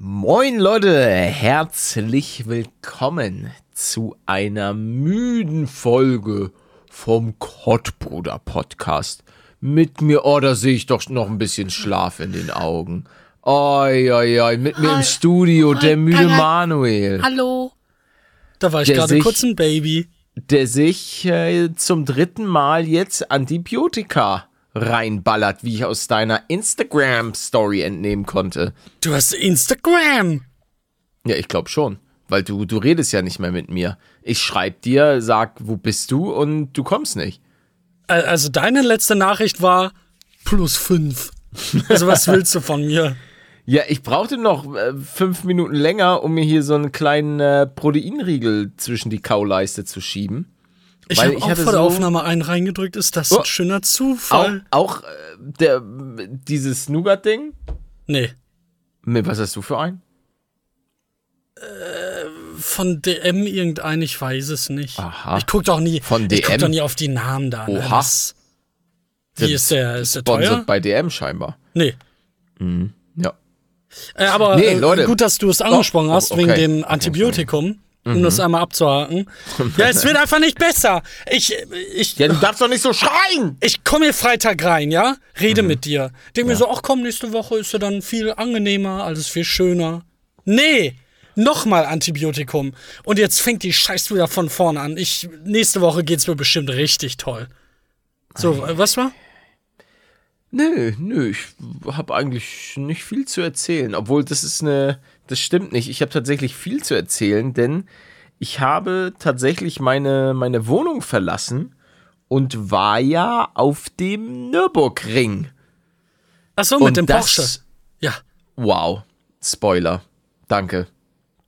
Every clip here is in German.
Moin Leute, herzlich willkommen zu einer müden Folge vom Kottbruder Podcast. Mit mir, oh, da sehe ich doch noch ein bisschen Schlaf in den Augen. Oi, oi, oi, mit mir im Studio der müde Manuel. Hallo. Da war ich gerade sich- kurz ein Baby. der sich äh, zum dritten Mal jetzt Antibiotika reinballert, wie ich aus deiner Instagram-Story entnehmen konnte. Du hast Instagram. Ja, ich glaube schon. Weil du, du redest ja nicht mehr mit mir. Ich schreib dir, sag, wo bist du und du kommst nicht. Also deine letzte Nachricht war plus fünf. Also was willst du von mir? Ja, ich brauchte noch äh, fünf Minuten länger, um mir hier so einen kleinen äh, Proteinriegel zwischen die Kauleiste zu schieben. Ich habe ich auch hatte vor der Aufnahme einen reingedrückt. Ist das Oh. ein schöner Auch, Zufall? auch äh, der, dieses Nougat-Ding. Nee. Nee, Was hast du für einen? Von DM irgendein, ich weiß es nicht. Aha. Ich guck doch nie. Von Ich guck DM? doch nie auf die Namen da. Ne? Oha. Das, wie ist der? Ist der Sponsored teuer? bei DM scheinbar. Nee. Ja. Äh, aber Nee, äh, Leute. gut, dass du es angesprochen Oh, hast, oh, wegen okay. dem Okay, Antibiotikum. Um das einmal abzuhaken. ja, es wird einfach nicht besser. Ich, ich, Ja, du darfst doch nicht so schreien! ich komme hier Freitag rein, ja? Rede mit dir. Denk mir so, ach komm, nächste Woche ist ja dann viel angenehmer, alles viel schöner. Nee! Nochmal Antibiotikum. Und jetzt fängt die Scheiß wieder von vorne an. Ich, nächste Woche geht's mir bestimmt richtig toll. So, äh, was war? Nö, nö, ich habe eigentlich nicht viel zu erzählen. Obwohl, das ist eine, das stimmt nicht. Ich habe tatsächlich viel zu erzählen, denn ich habe tatsächlich meine, meine Wohnung verlassen und war ja auf dem Nürburgring. Ach so, mit und dem das, Porsche. Ja. Wow, Spoiler. Danke.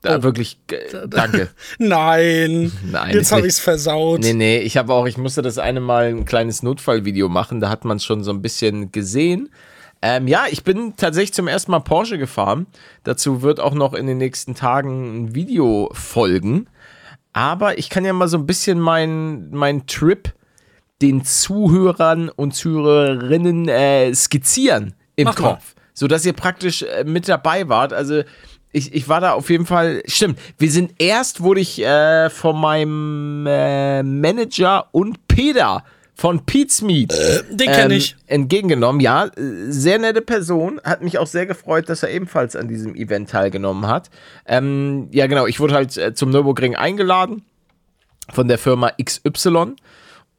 Da, wirklich, äh, danke. Nein. Nein, Jetzt habe nicht- ich's versaut. Nee, nee, ich habe auch, ich musste das eine Mal ein kleines Notfallvideo machen, da hat man schon so ein bisschen gesehen. Ähm, ja, ich bin tatsächlich zum ersten Mal Porsche gefahren. Dazu wird auch noch in den nächsten Tagen ein Video folgen. Aber ich kann ja mal so ein bisschen meinen mein Trip den Zuhörern und Zuhörerinnen äh, skizzieren im Mach mal. Kopf, sodass ihr praktisch äh, mit dabei wart. Also ich, ich war da auf jeden Fall, stimmt, wir sind erst, wurde ich äh, von meinem äh, Manager und Peter von Pete's Meat Den kenne ähm, ich. entgegengenommen. Ja, äh, sehr nette Person. Hat mich auch sehr gefreut, dass er ebenfalls an diesem Event teilgenommen hat. Ähm, ja, genau. Ich wurde halt äh, zum Nürburgring eingeladen von der Firma XY,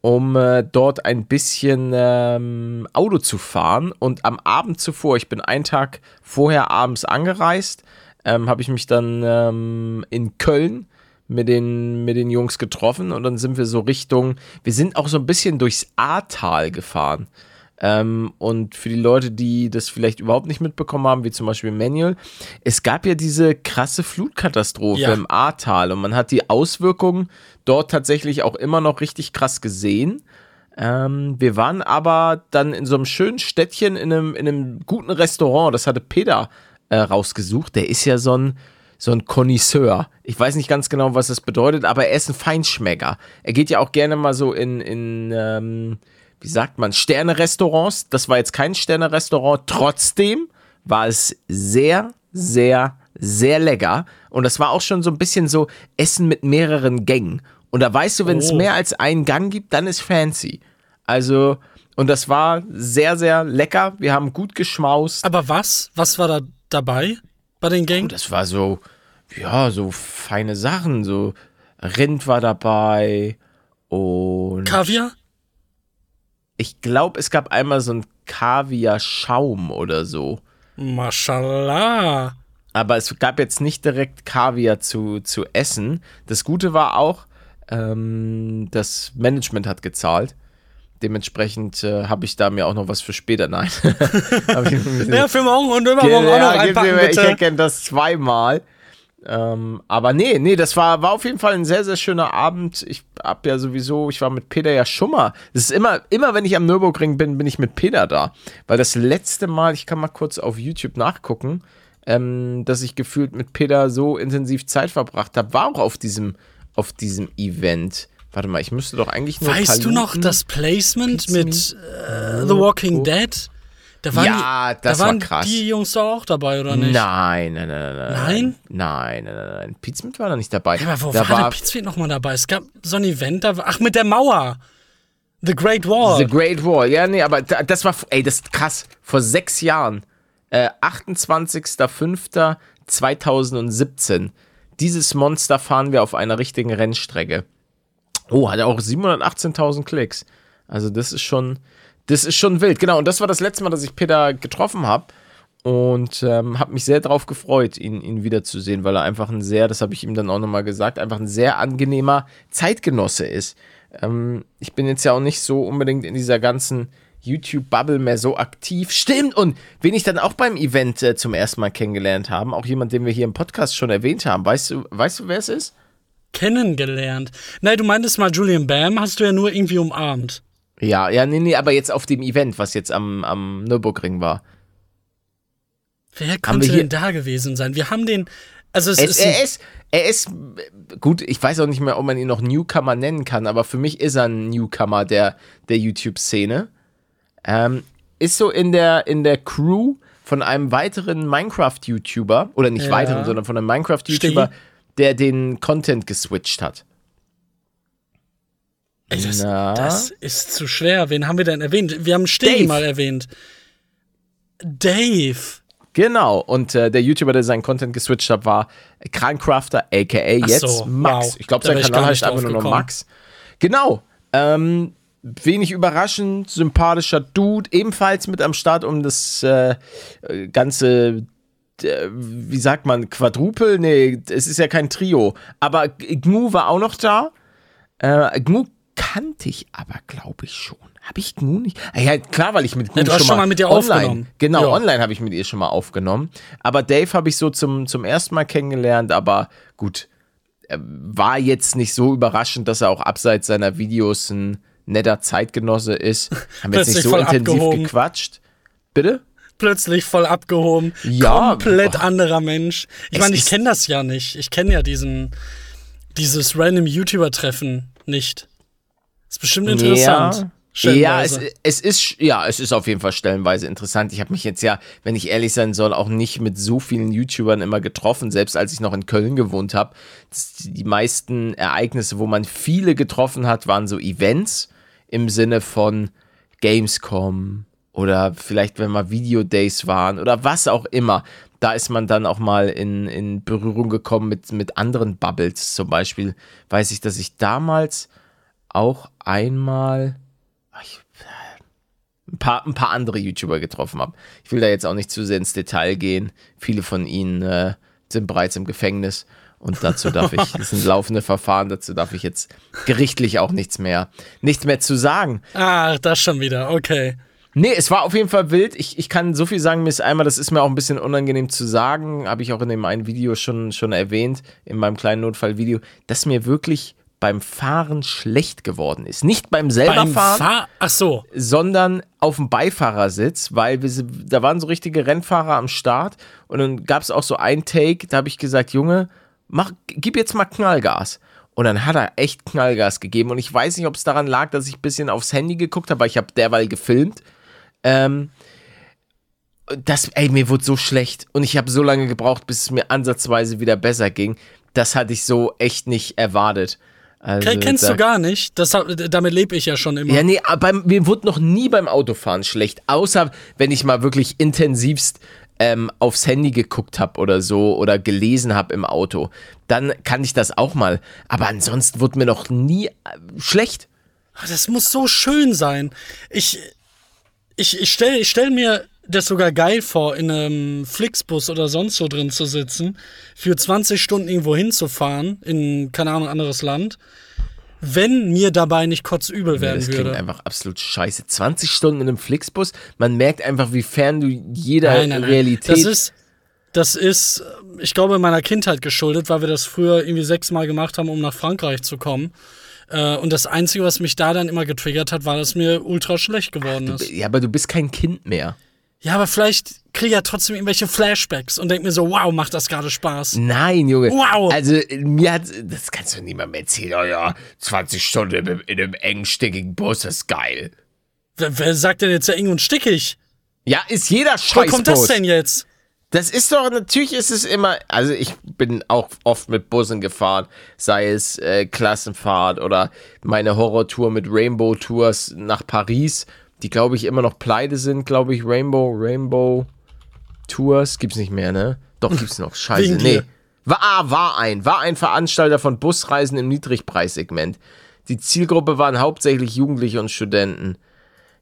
um äh, dort ein bisschen ähm, Auto zu fahren. Und am Abend zuvor, ich bin einen Tag vorher abends angereist, ähm, habe ich mich dann ähm, in Köln mit den, mit den Jungs getroffen und dann sind wir so Richtung, wir sind auch so ein bisschen durchs Ahrtal gefahren. Ähm, und für die Leute, die das vielleicht überhaupt nicht mitbekommen haben, wie zum Beispiel Manuel, es gab ja diese krasse Flutkatastrophe Ja. im Ahrtal und man hat die Auswirkungen dort tatsächlich auch immer noch richtig krass gesehen. Ähm, wir waren aber dann in so einem schönen Städtchen in einem, in einem guten Restaurant, das hatte Peter äh, rausgesucht. Der ist ja so ein, so ein Connoisseur. Ich weiß nicht ganz genau, was das bedeutet, aber er ist ein Feinschmecker. Er geht ja auch gerne mal so in, in ähm, wie sagt man, Sterne-Restaurants. Das war jetzt kein Sterne-Restaurant. Trotzdem war es sehr, sehr, sehr lecker. Und das war auch schon so ein bisschen so Essen mit mehreren Gängen. Und da weißt du, wenn es Oh. mehr als einen Gang gibt, dann ist fancy. Also, und das war sehr, sehr lecker. Wir haben gut geschmaust. Aber was? Was war da dabei bei den Gängen? das war so, ja, so feine Sachen. So Rind war dabei und Kaviar? ich glaube, es gab einmal so ein Kaviar-Schaum oder so. Mashallah. Aber es gab jetzt nicht direkt Kaviar zu, zu essen. Das Gute war auch, ähm, das Management hat gezahlt. Dementsprechend äh, habe ich da mir auch noch was für später. Nein. ja, für morgen und übermorgen ja, auch noch einpacken, bitte. Ich erkenne das zweimal. Ähm, aber nee, nee, das war, war auf jeden Fall ein sehr, sehr schöner Abend. Ich hab ja sowieso, ich war mit Peter ja schon mal. Das ist immer, immer wenn ich am Nürburgring bin, bin ich mit Peter da. Weil das letzte Mal, ich kann mal kurz auf YouTube nachgucken, ähm, dass ich gefühlt mit Peter so intensiv Zeit verbracht habe, war auch auf diesem, auf diesem Event. Warte mal, ich müsste doch eigentlich nur. Weißt Paluten, du noch das Placement mit äh, The Walking Dead? Da waren Ja, die, das da waren war krass. die Jungs da auch dabei, oder nicht? Nein, nein, nein, nein. Nein? Nein, nein, nein, nein. Pizmeet war da nicht dabei. Ja, aber wo da war, war Pizza nochmal dabei? Es gab so ein Event, da war, ach, mit der Mauer. The Great Wall. The Great Wall. Ja, nee, aber da- das war, ey, das ist krass. Vor sechs Jahren. Äh, 28.05.2017. Dieses Monster fahren wir auf einer richtigen Rennstrecke. Oh, hat auch 718.000 Klicks. Also das ist schon, das ist schon wild. Genau, und das war das letzte Mal, dass ich Peter getroffen habe. Und ähm, habe mich sehr darauf gefreut, ihn, ihn wiederzusehen, weil er einfach ein sehr, das habe ich ihm dann auch nochmal gesagt, einfach ein sehr angenehmer Zeitgenosse ist. Ähm, ich bin jetzt ja auch nicht so unbedingt in dieser ganzen YouTube-Bubble mehr so aktiv. Stimmt! Und wen ich dann auch beim Event äh, zum ersten Mal kennengelernt habe, auch jemand, den wir hier im Podcast schon erwähnt haben. Weißt du, weißt du, wer es ist? Kennengelernt. Nein, du meintest mal Julian Bam, hast du ja nur irgendwie umarmt. Ja, ja, nee, nee, aber jetzt auf dem Event, was jetzt am, am Nürburgring war. Wer hier- denn da gewesen sein? Wir haben den. Also es, Es, ist. er ist, er ist, gut, ich weiß auch nicht mehr, ob man ihn noch Newcomer nennen kann, aber für mich ist er ein Newcomer der, der YouTube-Szene. Ähm, ist so in der, in der Crew von einem weiteren Minecraft-YouTuber, oder nicht Ja. weiteren, sondern von einem Minecraft-YouTuber, der den Content geswitcht hat. Ey, das, das ist zu schwer. Wen haben wir denn erwähnt? Wir haben Stegi mal erwähnt. Dave. Genau, und äh, der YouTuber, der seinen Content geswitcht hat, war Krancrafter, aka Ach jetzt so, Max. wow. Ich glaube, sein Kanal heißt einfach nur noch. Max. Genau. Ähm, wenig überraschend, sympathischer Dude, ebenfalls mit am Start, um das äh, äh, ganze, äh, wie sagt man, Quadrupel? Nee, es ist ja kein Trio. Aber Gnu war auch noch da. Äh, Gnu kannte ich aber, glaube ich, schon. Habe ich Gnu nicht? Ah, Ja, klar, weil ich mit Ja, du hast schon mal mit ihr online, aufgenommen. Genau, Ja. online habe ich mit ihr schon mal aufgenommen. Aber Dave habe ich so zum, zum ersten Mal kennengelernt, aber gut, war jetzt nicht so überraschend, dass er auch abseits seiner Videos ein netter Zeitgenosse ist. Haben jetzt nicht so intensiv abgehoben. gequatscht. Bitte? Plötzlich voll abgehoben. Ja, Komplett boah. anderer Mensch. Ich meine, ich kenne das ja nicht. Ich kenne ja diesen, dieses random YouTuber-Treffen nicht. Ist bestimmt interessant. Ja, es, Stellenweise. es ist ja, es ist auf jeden Fall stellenweise interessant. Ich habe mich jetzt ja, wenn ich ehrlich sein soll, auch nicht mit so vielen YouTubern immer getroffen, selbst als ich noch in Köln gewohnt habe. Die meisten Ereignisse, wo man viele getroffen hat, waren so Events im Sinne von Gamescom oder vielleicht, wenn mal Videodays waren oder was auch immer. Da ist man dann auch mal in, in Berührung gekommen mit, mit anderen Bubbles. Zum Beispiel weiß ich, dass ich damals auch einmal ach, ich, ein, paar, ein paar andere YouTuber getroffen habe. Ich will da jetzt auch nicht zu sehr ins Detail gehen. Viele von ihnen äh, sind bereits im Gefängnis und dazu darf ich, das sind laufende Verfahren, dazu darf ich jetzt gerichtlich auch nichts mehr, nichts mehr zu sagen. Ah, das schon wieder. Okay. Nee, es war auf jeden Fall wild. Ich, ich kann so viel sagen, mir ist einmal, das ist mir auch ein bisschen unangenehm zu sagen, habe ich auch in dem einen Video schon, schon erwähnt, in meinem kleinen Notfallvideo, dass mir wirklich beim Fahren schlecht geworden ist. Nicht beim selber Beim Fahren, Fahr Ach so. sondern auf dem Beifahrersitz, weil wir, da waren so richtige Rennfahrer am Start und dann gab es auch so ein Take, da habe ich gesagt, Junge, mach, gib jetzt mal Knallgas. Und dann hat er echt Knallgas gegeben und ich weiß nicht, ob es daran lag, dass ich ein bisschen aufs Handy geguckt habe, weil ich habe derweil gefilmt. Ähm, das, ey, mir wurde so schlecht und ich habe so lange gebraucht, bis es mir ansatzweise wieder besser ging. Das hatte ich so echt nicht erwartet. Also, Ke- Kennst da- du gar nicht? Das, damit lebe ich ja schon immer. ja, nee, aber beim, mir wurde noch nie beim Autofahren schlecht, außer wenn ich mal wirklich intensivst ähm, aufs Handy geguckt habe oder so oder gelesen habe im Auto. Dann kann ich das auch mal. Aber ansonsten wurde mir noch nie äh, schlecht. Das muss so schön sein. Ich, ich, ich stelle ich stell mir das sogar geil vor, in einem Flixbus oder sonst so drin zu sitzen, für 20 Stunden irgendwo hinzufahren, in, keine Ahnung, anderes Land. wenn mir dabei nicht kotzübel Ja, werden das klingt würde. einfach absolut scheiße. 20 Stunden in einem Flixbus, man merkt einfach, wie fern du jeder Nein, nein, nein. Realität. Das ist, das ist, äh, ich glaube, meiner Kindheit geschuldet, weil wir das früher irgendwie sechsmal gemacht haben, um nach Frankreich zu kommen. Äh, Und das Einzige, was mich da dann immer getriggert hat, war, dass mir ultra schlecht geworden ist. ja, aber du bist kein Kind mehr. Ja, aber vielleicht kriege ich ja trotzdem irgendwelche Flashbacks und denke mir so, wow, macht das gerade Spaß. Nein, Junge. Wow. Also, mir hat, das kannst du niemandem erzählen. Oh ja, 20 Stunden in, einem- in einem engen, stickigen Bus, das ist geil. Wer, wer sagt denn jetzt ja eng und stickig? Ja, ist jeder Wo Scheißbus. kommt das denn jetzt? Das ist doch, natürlich ist es immer, also ich bin auch oft mit Bussen gefahren, sei es äh, Klassenfahrt oder meine Horrortour mit Rainbow Tours nach Paris, die glaube ich immer noch pleite sind, glaube ich, Rainbow, Rainbow Tours, gibt's nicht mehr, ne? Doch, gibt's noch, scheiße, nee. War, ah, war ein, war ein Veranstalter von Busreisen im Niedrigpreissegment. Die Zielgruppe waren hauptsächlich Jugendliche und Studenten.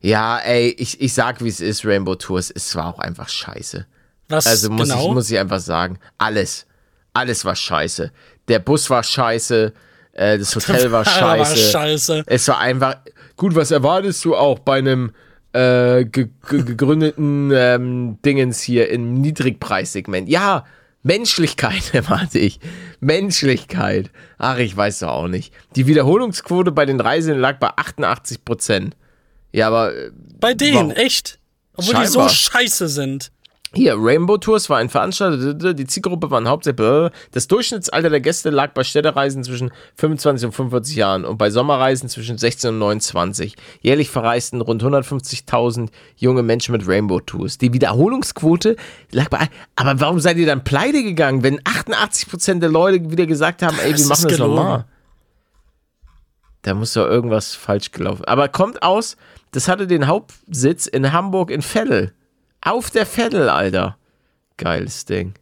Ja, ey, ich, ich sag, wie es ist, Rainbow Tours, es war auch einfach scheiße. Was Also muss, genau? ich, muss ich einfach sagen, alles. Alles war scheiße. Der Bus war scheiße, äh, das Hotel war scheiße. scheiße. Es war einfach. Gut, was erwartest du auch bei einem äh, ge ge gegründeten ähm, Dingens hier im Niedrigpreissegment? Ja, Menschlichkeit erwarte ich. Menschlichkeit. Ach, ich weiß doch auch nicht. Die Wiederholungsquote bei den Reisenden lag bei 88 Prozent. Ja, aber äh, Bei denen, Warum? echt? Obwohl die so Scheinbar. scheiße sind. Hier, Rainbow Tours war ein Veranstalter, die Zielgruppe waren hauptsächlich, das Durchschnittsalter der Gäste lag bei Städtereisen zwischen 25 und 45 Jahren und bei Sommerreisen zwischen 16 und 29. Jährlich verreisten rund 150.000 junge Menschen mit Rainbow Tours. Die Wiederholungsquote lag bei, aber warum seid ihr dann pleite gegangen, wenn 88% der Leute wieder gesagt haben, ey, wir machen das nochmal? Da muss doch irgendwas falsch gelaufen. Aber kommt aus, das hatte den Hauptsitz in Hamburg in Veddel. Auf der Veddel, Alter. Geiles Ding.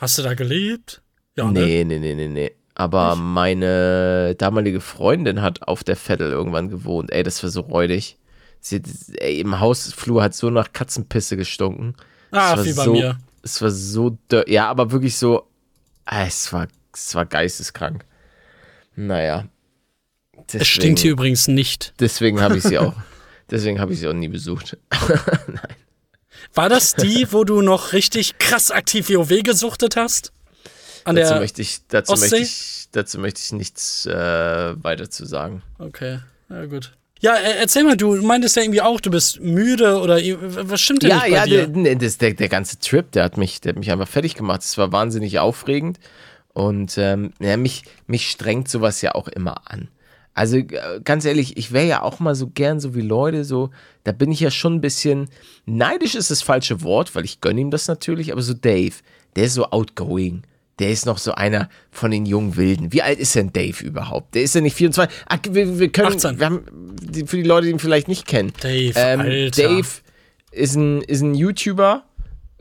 Hast du da gelebt? Ja, ne? Nee, nee, nee, nee, nee. Aber meine damalige Freundin hat auf der Veddel irgendwann gewohnt. Ey, das war so räudig. Sie, ey, im Hausflur hat so nach Katzenpisse gestunken. Ah, wie bei so, mir. Es war so, ja, aber wirklich so, ah, es war, es war geisteskrank. Naja. Es stinkt hier übrigens nicht. Deswegen habe ich sie auch, deswegen habe ich sie auch nie besucht. War das die, wo du noch richtig krass aktiv WoW gesuchtet hast? An dazu der. möchte ich, dazu Ostsee? möchte ich, dazu möchte ich nichts äh, weiter zu sagen. Okay, ja gut. Ja, äh, erzähl mal, du meintest ja irgendwie auch, du bist müde oder was stimmt denn Ja, nicht bei ja, dir? der, nee, das, der, der ganze Trip, der hat mich, der hat mich einfach fertig gemacht. Es war wahnsinnig aufregend und ähm, ja, mich, mich strengt sowas ja auch immer an. Also äh, ganz ehrlich, ich wäre ja auch mal so gern so wie Leute, so, da bin ich ja schon ein bisschen, neidisch ist das falsche Wort, weil ich gönne ihm das natürlich, aber so Dave, der ist so outgoing. Der ist noch so einer von den jungen Wilden. Wie alt ist denn Dave überhaupt? Der ist ja nicht 24. Ach, wir, wir können, 18. wir haben, für die Leute, die ihn vielleicht nicht kennen. Dave, ähm, Alter. Dave ist ein, ist ein YouTuber,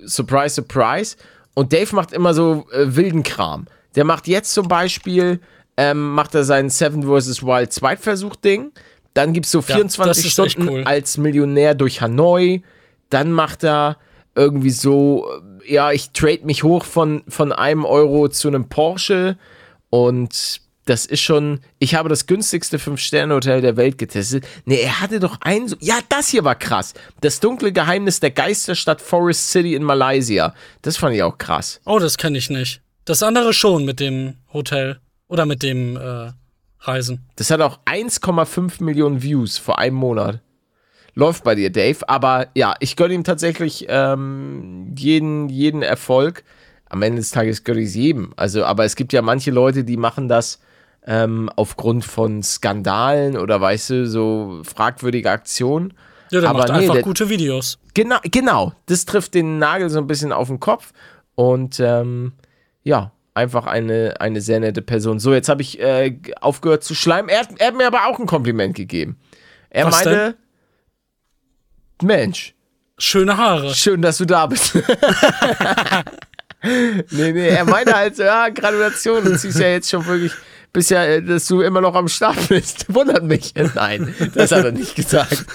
surprise, surprise. Und Dave macht immer so äh, wilden Kram. Der macht jetzt zum Beispiel, ähm, macht er seinen Seven vs. Wild Zweitversuch-Ding. Dann gibt es so das 24 ist echt Stunden cool. als Millionär durch Hanoi. Dann macht er irgendwie so, äh, ja, ich trade mich hoch von, von einem Euro zu einem Porsche. Und das ist schon, ich habe das günstigste 5-Sterne-Hotel der Welt getestet. Nee, er hatte doch einen, ja, das hier war krass. Das dunkle Geheimnis der Geisterstadt Forest City in Malaysia. Das fand ich auch krass. Oh, das kenne ich nicht. Das andere schon mit dem Hotel oder mit dem äh, Reisen. Das hat auch 1,5 Millionen Views vor einem Monat. Läuft bei dir, Dave. Aber ja, ich gönne ihm tatsächlich ähm, jeden, jeden Erfolg. Am Ende des Tages gönne ich es jedem. Also, aber es gibt ja manche Leute, die machen das ähm, aufgrund von Skandalen oder weißt du, so fragwürdige Aktionen. Ja, der Aber macht nee, einfach der- gute Videos. Genau, genau. Das trifft den Nagel so ein bisschen auf den Kopf. Und ähm, ja, einfach eine, eine sehr nette Person. So, jetzt habe ich äh, aufgehört zu schleimen. Er, hat- er hat mir aber auch ein Kompliment gegeben. Er Was meinte, Mensch, Schöne Haare. schön, dass du da bist. nee, nee, er meinte halt ja, Gratulation, du ziehst ja jetzt schon wirklich, bist ja, äh, dass du immer noch am Start bist. Wundert mich. Nein, das hat er nicht gesagt.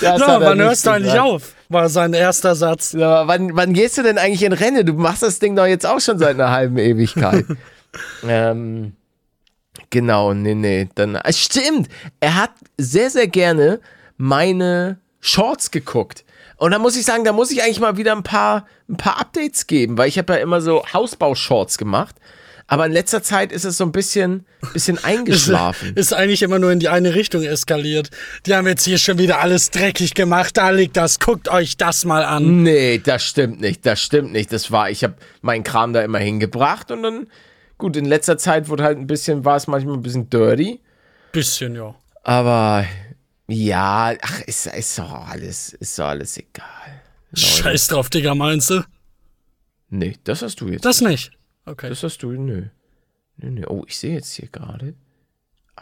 Das Ja, wann nicht hörst du eigentlich auf? War sein erster Satz. Ja, wann, wann gehst du denn eigentlich in Renne? Du machst das Ding doch jetzt auch schon seit einer halben Ewigkeit. ähm, Genau, nee, nee. Dann, ah, stimmt, er hat sehr, sehr gerne meine Shorts geguckt. Und da muss ich sagen, da muss ich eigentlich mal wieder ein paar, ein paar Updates geben, weil ich habe ja immer so Hausbau-Shorts gemacht. Aber in letzter Zeit ist es so ein bisschen, bisschen eingeschlafen. Ist eigentlich immer nur in die eine Richtung eskaliert. Die haben jetzt hier schon wieder alles dreckig gemacht. Da liegt das. Guckt euch das mal an. Nee, das stimmt nicht. Das stimmt nicht. Das war, ich habe meinen Kram da immer hingebracht und dann, gut, in letzter Zeit wurde halt ein bisschen, war es manchmal ein bisschen dirty. Bisschen, ja. Aber ja, ach, ist, ist doch alles, ist doch alles egal. Leute. Scheiß drauf, Digga, meinst du? Nee, das hast du jetzt. Das nicht. Okay. Das hast du, nö. Nö, nö. Oh, ich sehe jetzt hier gerade.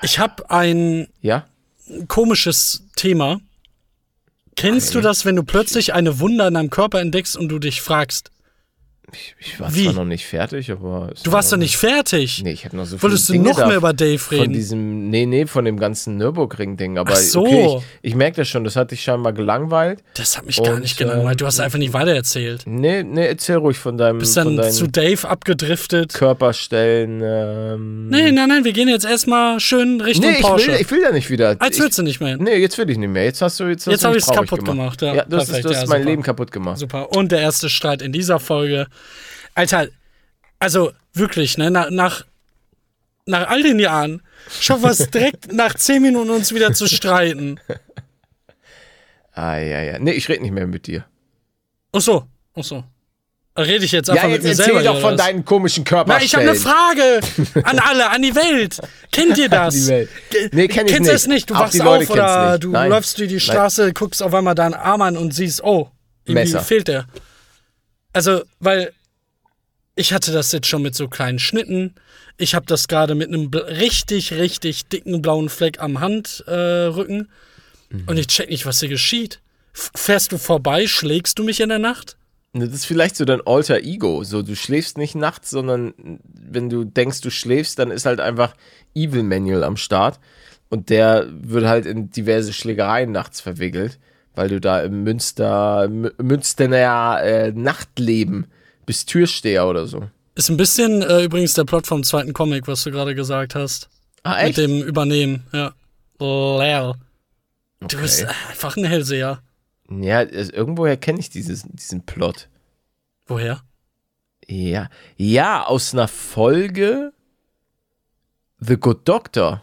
Ich habe ein Ja? komisches Thema. Kennst Okay. du das, wenn du plötzlich eine Wunde in deinem Körper entdeckst und du dich fragst, Ich, ich war Wie? zwar noch nicht fertig, aber. es du warst war- doch nicht fertig? Nee, ich habe noch so Wolltest du viele Dinge noch mehr über Dave Von reden? diesem, nee, nee, von dem ganzen Nürburgring-Ding. Aber Ach so. okay, ich, ich merke das schon, das hat dich scheinbar gelangweilt. Das hat mich gar Und, nicht gelangweilt. Du hast ähm, einfach nicht weitererzählt. Nee, nee, erzähl ruhig von deinem Bist von dann zu Dave abgedriftet. Körperstellen. Ähm, Nee, nein, nein, wir gehen jetzt erstmal schön Richtung nee ich, Porsche. will, ich will da nicht wieder. Als ich, würdest du nicht mehr. Nee, jetzt will ich nicht mehr. Jetzt hast du jetzt, hast Jetzt du hab mich ich's traurig kaputt gemacht, ja. Ja, du hast, Perfekt, du hast ja, mein super. Leben kaputt gemacht. Super. Und der erste Streit in dieser Folge. Alter, also wirklich, ne, nach, nach, nach all den Jahren schaffen wir es direkt nach 10 Minuten uns wieder zu streiten. Ah, ja, ja. Nee, ich rede nicht mehr mit dir. Ach so, ach so. Rede ich jetzt einfach Ja, mit jetzt mir erzähl selber doch hier, von deinen komischen Na, ich habe eine Frage an alle, an die Welt. Kennt ihr das? die Welt. Nee, kenn ich Kennst nicht. du es nicht? Du Auch wachst auf oder du Nein. läufst durch die Straße, guckst auf einmal deinen Arm an und siehst, oh, irgendwie Messer. fehlt der. Also, weil ich hatte das jetzt schon mit so kleinen Schnitten. Ich habe das gerade mit einem richtig, richtig dicken blauen Fleck am Handrücken. Äh. Mhm. Und ich check nicht, was hier geschieht. F fährst du vorbei, schlägst du mich in der Nacht? Das ist vielleicht so dein Alter Ego. So, du schläfst nicht nachts, sondern wenn du denkst, du schläfst, dann ist halt einfach Evil Manual am Start. Und der wird halt in diverse Schlägereien nachts verwickelt, weil du da im Münster, Münsterner äh, Nachtleben bist Türsteher oder so. Ist ein bisschen äh, übrigens der Plot vom zweiten Comic, was du gerade gesagt hast. Ah, Mit dem Übernehmen, ja. Lel. Du Okay. bist einfach ein Hellseher. Ja, also irgendwoher kenne ich dieses, diesen Plot. Woher? Ja. Ja, aus einer Folge The Good Doctor.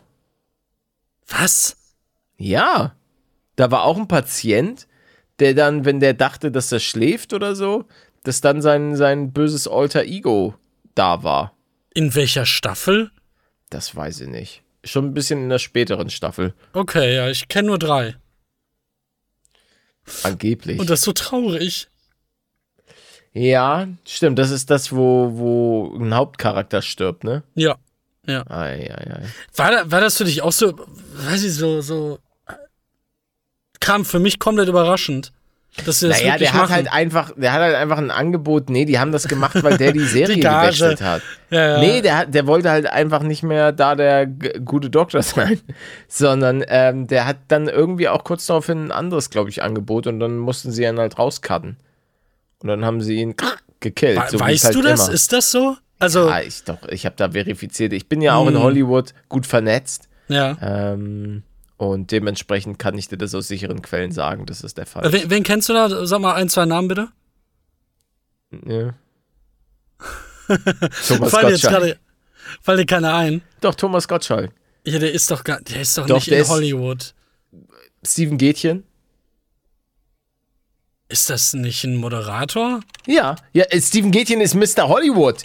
Was? Ja. Da war auch ein Patient, der dann, wenn der dachte, dass er schläft oder so, dass dann sein, sein böses Alter Ego da war. In welcher Staffel? Das weiß ich nicht. Schon ein bisschen in der späteren Staffel. Okay, ja, ich kenne nur drei. Angeblich. Und das ist so traurig. ja, stimmt. Das ist das, wo, wo ein Hauptcharakter stirbt, ne? Ja. Ja. Ei, ei, ei. War, da- war das für dich auch so, weiß ich, so, so. Kam für mich komplett überraschend. Dass sie das Naja, der hat machen. halt einfach, der hat halt einfach ein Angebot. Nee, die haben das gemacht, weil der die Serie Die gewechselt hat. Ja, ja. Nee, der, der wollte halt einfach nicht mehr da der gute Doktor sein, sondern ähm, der hat dann irgendwie auch kurz daraufhin ein anderes, glaube ich, Angebot und dann mussten sie ihn halt rauscutten. Und dann haben sie ihn gekillt. We- so weißt halt du das? Immer. Ist das so? Also, ja, ich doch, ich habe da verifiziert. Ich bin ja auch in Hm. Hollywood gut vernetzt ja. ähm, und dementsprechend kann ich dir das aus sicheren Quellen sagen, das ist der Fall. Äh, Wen, wen kennst du da? Sag mal ein, zwei Namen bitte. Ja. Thomas jetzt Gottschalk. gerade. Fallen dir keiner ein? Doch, Thomas Gottschalk. Ja, der ist doch gar, der ist doch, Doch, nicht der in ist- Hollywood. Steven Gätchen. Ist das nicht ein Moderator? Ja, ja, äh, Steven Gätchen ist Mr. Hollywood.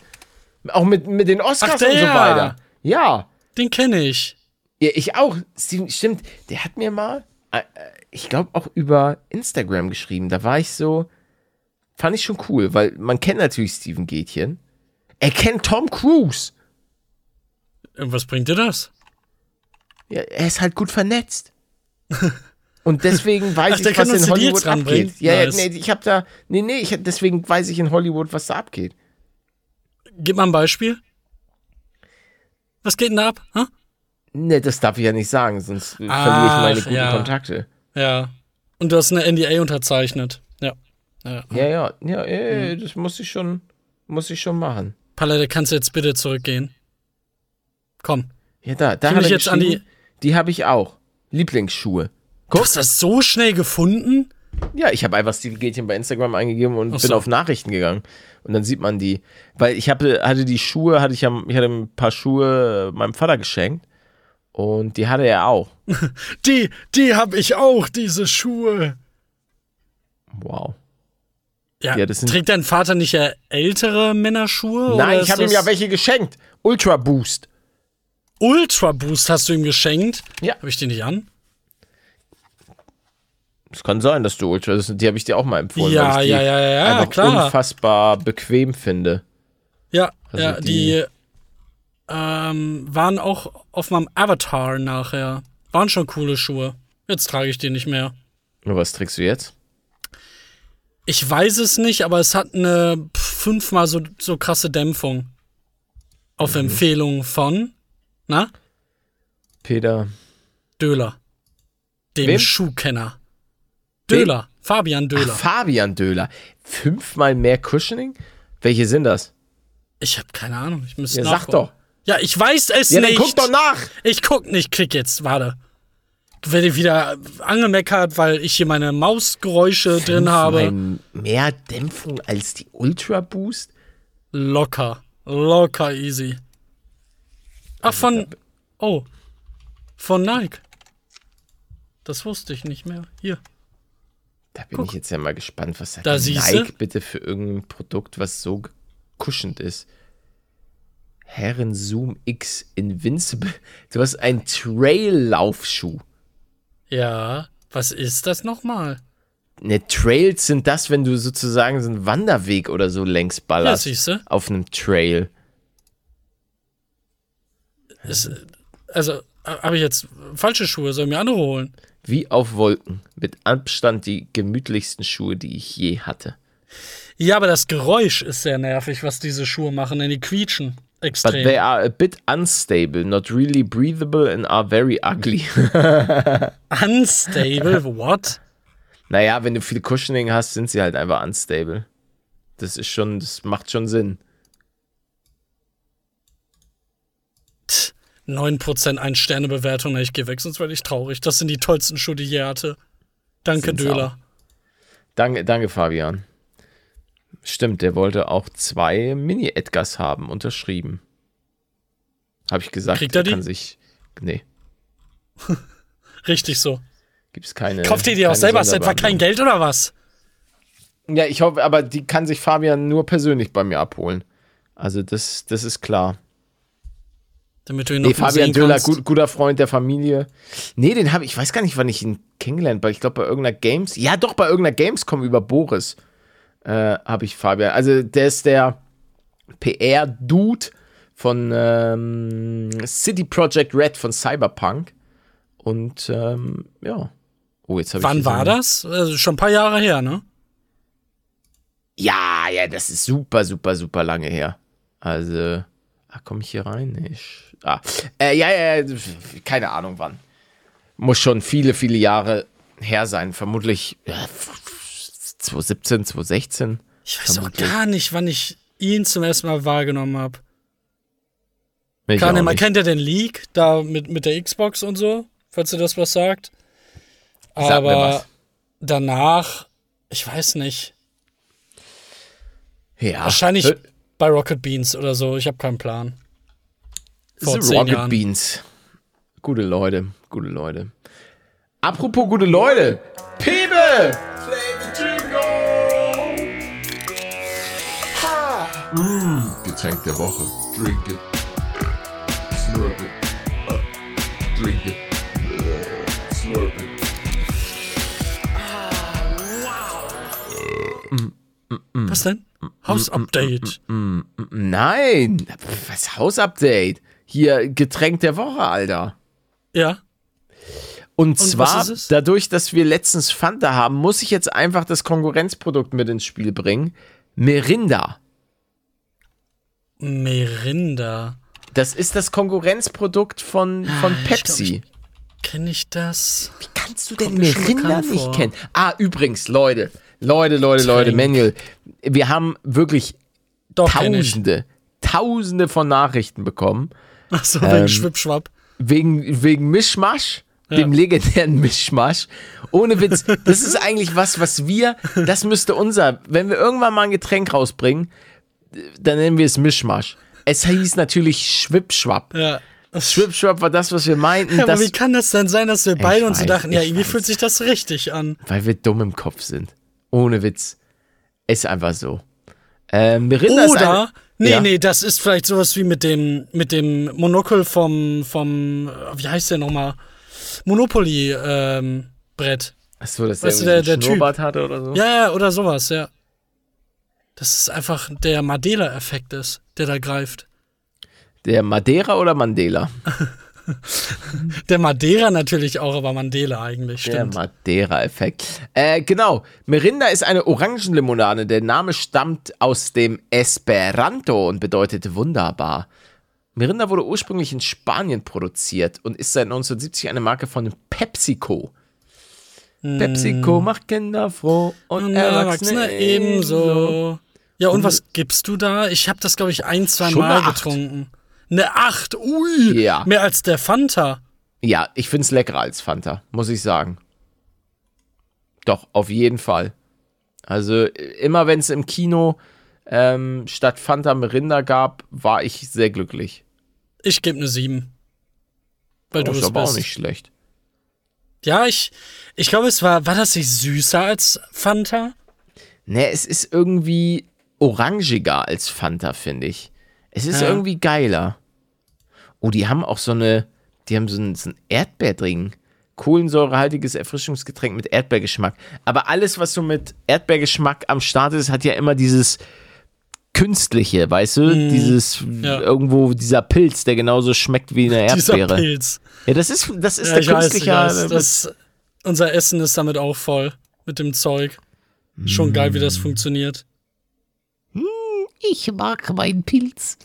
Auch mit, mit den Oscars Ach, der. und so weiter. Ja. Den kenne ich. Ja, ich auch. Steven, stimmt, der hat mir mal, äh, äh, ich glaube auch über Instagram geschrieben. Da war ich so, fand ich schon cool, weil man kennt natürlich Steven Gätchen. Er kennt Tom Cruise. Und Was bringt dir das? Ja, er ist halt gut vernetzt. Und deswegen weiß Ach, ich, was in Hollywood abgeht. Ja, Nice. ja, nee, ich hab da, nee, nee, ich, deswegen weiß ich in Hollywood, was da abgeht. Gib mal ein Beispiel. Was geht denn da ab? Hä? Nee, das darf ich ja nicht sagen, sonst äh, Ach, verliere ich meine guten ja. Kontakte. Ja. Und du hast eine NDA unterzeichnet. Ja. ja. Ja, ja, ja, äh, Mhm. das muss ich schon, muss ich schon machen. Palette, kannst du jetzt bitte zurückgehen? Komm. Ja, da, da hat ich jetzt an geschrieben, die habe ich auch. Lieblingsschuhe. Du hast das so schnell gefunden? Ja, ich habe einfach Steve Gätchen bei Instagram eingegeben und Ach bin so. auf Nachrichten gegangen. Und dann sieht man die. Weil ich hatte, hatte die Schuhe, hatte ich, ja, ich hatte ein paar Schuhe äh, meinem Vater geschenkt. Und die hatte er auch. Die, die habe ich auch, diese Schuhe. Wow. Ja, Ja, trägt dein Vater nicht ja ältere Männerschuhe? Nein, ich habe ihm ja welche geschenkt. Ultra Boost. Ultra Boost hast du ihm geschenkt? Ja. Habe ich die nicht an? Es kann sein, dass du Ultra, die habe ich dir auch mal empfohlen. Ja, weil ich die ja, ja, ja, ja, einfach klar. unfassbar bequem finde. Ja, Also ja, die- die, ähm, waren auch auf meinem Avatar nachher. Waren schon coole Schuhe. Jetzt trage ich die nicht mehr. Und was trägst du jetzt? Ich weiß es nicht, aber es hat eine fünfmal so, so krasse Dämpfung. Auf Empfehlung von, na, Peter. Döler. Dem Wem? Schuhkenner. Döler. Fabian Döler. Ach, Fabian Döler. Fünfmal mehr Cushioning? Welche sind das? ich habe keine Ahnung. Ich müsste Ja, sag doch. Ja, ich weiß es Ja, dann nicht. guck doch nach. Ich guck nicht, klick jetzt, warte. Werde wieder angemeckert, weil ich hier meine Mausgeräusche drin habe. Mehr Dämpfung als die Ultra Boost? Locker. Locker easy. Ach, von. Oh. Von Nike. Das wusste ich nicht mehr. Hier. Da bin Guck. ich jetzt ja mal gespannt, was hat Da. Nike bitte für irgendein Produkt, was so kuschend ist. Herren Zoom X Invincible. Du hast einen Trail-Laufschuh. Ja. Was ist das nochmal? Ne, Trails sind das, wenn du sozusagen so einen Wanderweg oder so längs Ja, ballerst. siehste. auf einem Trail. Ist, also, habe ich jetzt falsche Schuhe? Soll ich mir andere holen? Wie auf Wolken. Mit Abstand die gemütlichsten Schuhe, die ich je hatte. Ja, aber das Geräusch ist sehr nervig, was diese Schuhe machen, denn die quietschen But extrem. they are a bit unstable, not really breathable and are very ugly. Unstable, what? naja, wenn du viel Cushioning hast, sind sie halt einfach unstable. Das ist schon, das macht schon Sinn. 9% Ein-Sterne-Bewertung, ich gehe weg, sonst werde ich traurig. Das sind die tollsten Schuhe, die ich je hatte. Danke, Sind's Döler. Danke, danke, Fabian. Stimmt, der wollte auch zwei Mini-Edgars haben, unterschrieben. Habe ich gesagt, Kriegt er die? kann sich. Nee, Richtig so. gibt's keine. Kauft ihr die auch selber? Ist etwa kein Geld oder was? Ja, ich hoffe, aber die kann sich Fabian nur persönlich bei mir abholen. Also das, das ist klar. Damit du ihn noch Nee, Fabian kannst. gut, guter Freund der Familie. Nee, den habe ich, ich weiß gar nicht, wann ich ihn kennengelernt habe. Ich glaube bei irgendeiner Games, ja doch, bei irgendeiner Gamescom über Boris äh, habe ich Fabian. Also der ist der PR-Dude von ähm, City Project Red von Cyberpunk. Und ähm, ja. Oh, jetzt habe ich Wann war das? Also schon ein paar Jahre her, ne? Ja, ja, das ist super, super, super lange her. Also, ah, komme ich hier rein? Nee, Ich, ah, äh, ja, ja, ja, keine Ahnung wann. Muss schon viele, viele Jahre her sein. Vermutlich ja, 2017, 2016. Ich weiß auch gar nicht, wann ich ihn zum ersten Mal wahrgenommen habe. Kann man kennt ja den Leak da mit, mit der Xbox und so, falls ihr das was sagt. Sag Aber was. danach, ich weiß nicht. Ja, Wahrscheinlich Hö- bei Rocket Beans oder so. Ich habe keinen Plan. Vor The Rocket Jahren. Beans. Gute Leute, gute Leute. Apropos gute Leute. Pebe! Getränk der Woche. Drink it. Slurp it. Uh, drink it. Uh, slurp it. Was denn? Hausupdate. Nein, was Hausupdate? Hier Getränk der Woche, Alter. Ja. Und, was zwar ist es? dadurch, dass wir letztens Fanta haben, muss ich jetzt einfach das Konkurrenzprodukt mit ins Spiel bringen. Merinda. Merinda. Das ist das Konkurrenzprodukt von, von Ah, Pepsi. Kenne ich das? Wie kannst du denn Merinda nicht vor. kennen? Ah, übrigens, Leute, Leute, Leute, Leute, Trink. Manuel, wir haben wirklich Doch. Tausende, Tausende von Nachrichten bekommen Achso, wegen Ähm, Schwippschwapp. wegen, wegen Mischmasch, dem legendären Mischmasch. Ohne Witz, das ist eigentlich was, was wir, das müsste unser, wenn wir irgendwann mal ein Getränk rausbringen, dann nennen wir es Mischmasch. Es hieß natürlich Schwippschwapp. Ja. Schwippschwapp war das, was wir meinten, Ja, aber wie kann das denn sein, dass wir beide uns so dachten, ja, irgendwie fühlt sich das richtig an? weil wir dumm im Kopf sind. Ohne Witz. Ist einfach so. Äh, Mirinda ist eine, Oder, nee, Ja. nee, das ist vielleicht sowas wie mit dem, mit dem Monokel vom, vom, wie heißt der nochmal? Monopoly, ähm. Achso, dass Weißt der, der- der. Schnurrbart hatte oder so. Ja, ja, oder sowas, ja. Das ist einfach der Mandela-Effekt ist, der da greift. Der Madeira oder Mandela? Der Madeira natürlich auch, aber Mandela eigentlich, Der stimmt. Madeira-Effekt. Äh, genau. Mirinda ist eine Orangenlimonade. Der Name stammt aus dem Esperanto und bedeutet wunderbar. Mirinda wurde ursprünglich in Spanien produziert und ist seit 1970 eine Marke von PepsiCo. PepsiCo macht Kinder froh und, Und Erwachsene, Erwachsene ebenso. Ja, und was gibst du da? Ich habe das, glaube ich, ein, zwei Schon Mal eine getrunken. Eine Acht, ui. Ja. Mehr als der Fanta. Ja, ich finde es leckerer als Fanta, muss ich sagen. Doch, auf jeden Fall. Also immer wenn es im Kino ähm, statt Fanta Mirinda gab, war ich sehr glücklich. Ich gebe eine sieben. Weil du Oh, ist es aber auch nicht schlecht. Ja, ich, ich glaube, es war, war das nicht süßer als Fanta? Ne, es ist irgendwie orangiger als Fanta, finde ich. Es ist Ja. irgendwie geiler. Oh, die haben auch so eine, die haben so ein, so ein Erdbeerdring. Kohlensäurehaltiges Erfrischungsgetränk mit Erdbeergeschmack. Aber alles, was so mit Erdbeergeschmack am Start ist, hat ja immer dieses künstliche, weißt du? Dieses Mhm. Ja. irgendwo dieser Pilz, der genauso schmeckt wie eine Dieser Erdbeere. Pilz. Ja, das ist das ist Ja, der ich weiß, künstliche. weiß. Das, unser Essen ist damit auch voll. Mit dem Zeug. Schon geil, wie das Mm. funktioniert. ich mag meinen Pilz.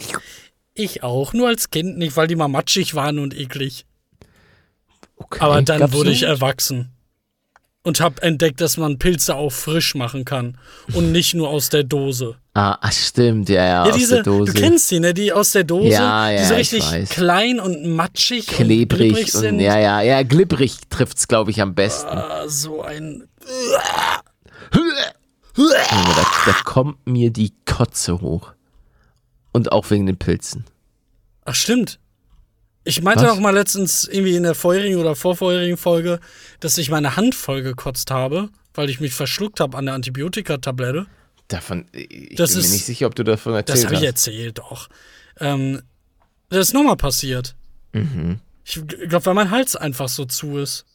Ich auch, nur als Kind nicht, weil die mal matschig waren und eklig. Okay, Aber dann wurde ich erwachsen. Und hab entdeckt, dass man Pilze auch frisch machen kann. Und nicht nur aus der Dose. Ah, stimmt, ja, ja, Ja, aus diese, der Dose. du kennst die, ne? Die aus der Dose, Ja, ja, die so ich richtig klein und matschig und klebrig glibberig und sind. ja, ja, ja, glibberig trifft's, glaube ich, am besten. Ah, so ein. Da, da kommt mir die Kotze hoch. Und auch wegen den Pilzen. Ach, stimmt. Ich meinte Was? auch mal letztens irgendwie in der vorherigen oder vorvorherigen Folge, dass ich meine Hand voll gekotzt habe, weil ich mich verschluckt habe an der Antibiotikatablette. Davon, ich Das bin mir ist- nicht sicher, ob du davon Das erzählt habe ich hast. erzählt, doch. Ähm, das ist nochmal passiert. Mhm. Ich glaube, weil mein Hals einfach so zu ist.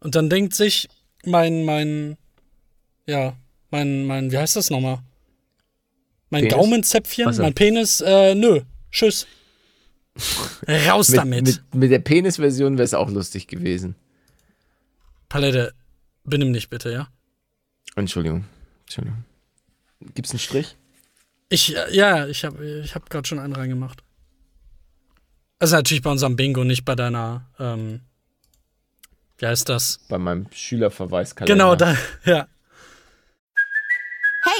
Und dann denkt sich mein, mein, ja, mein, mein, wie heißt das nochmal? Mein Penis? Gaumenzäpfchen, mein Penis, äh, nö, tschüss. Raus Mit, damit. mit, mit der Penis-Version wäre es auch lustig gewesen. Palette, benimm dich bitte, ja? Entschuldigung. Entschuldigung. Gibt's einen Strich? Ich, äh, ja, ich habe ich hab gerade schon einen reingemacht. Also natürlich bei unserem Bingo, nicht bei deiner, ähm, wie heißt das? Bei meinem Schülerverweiskalender. Genau, da, ja.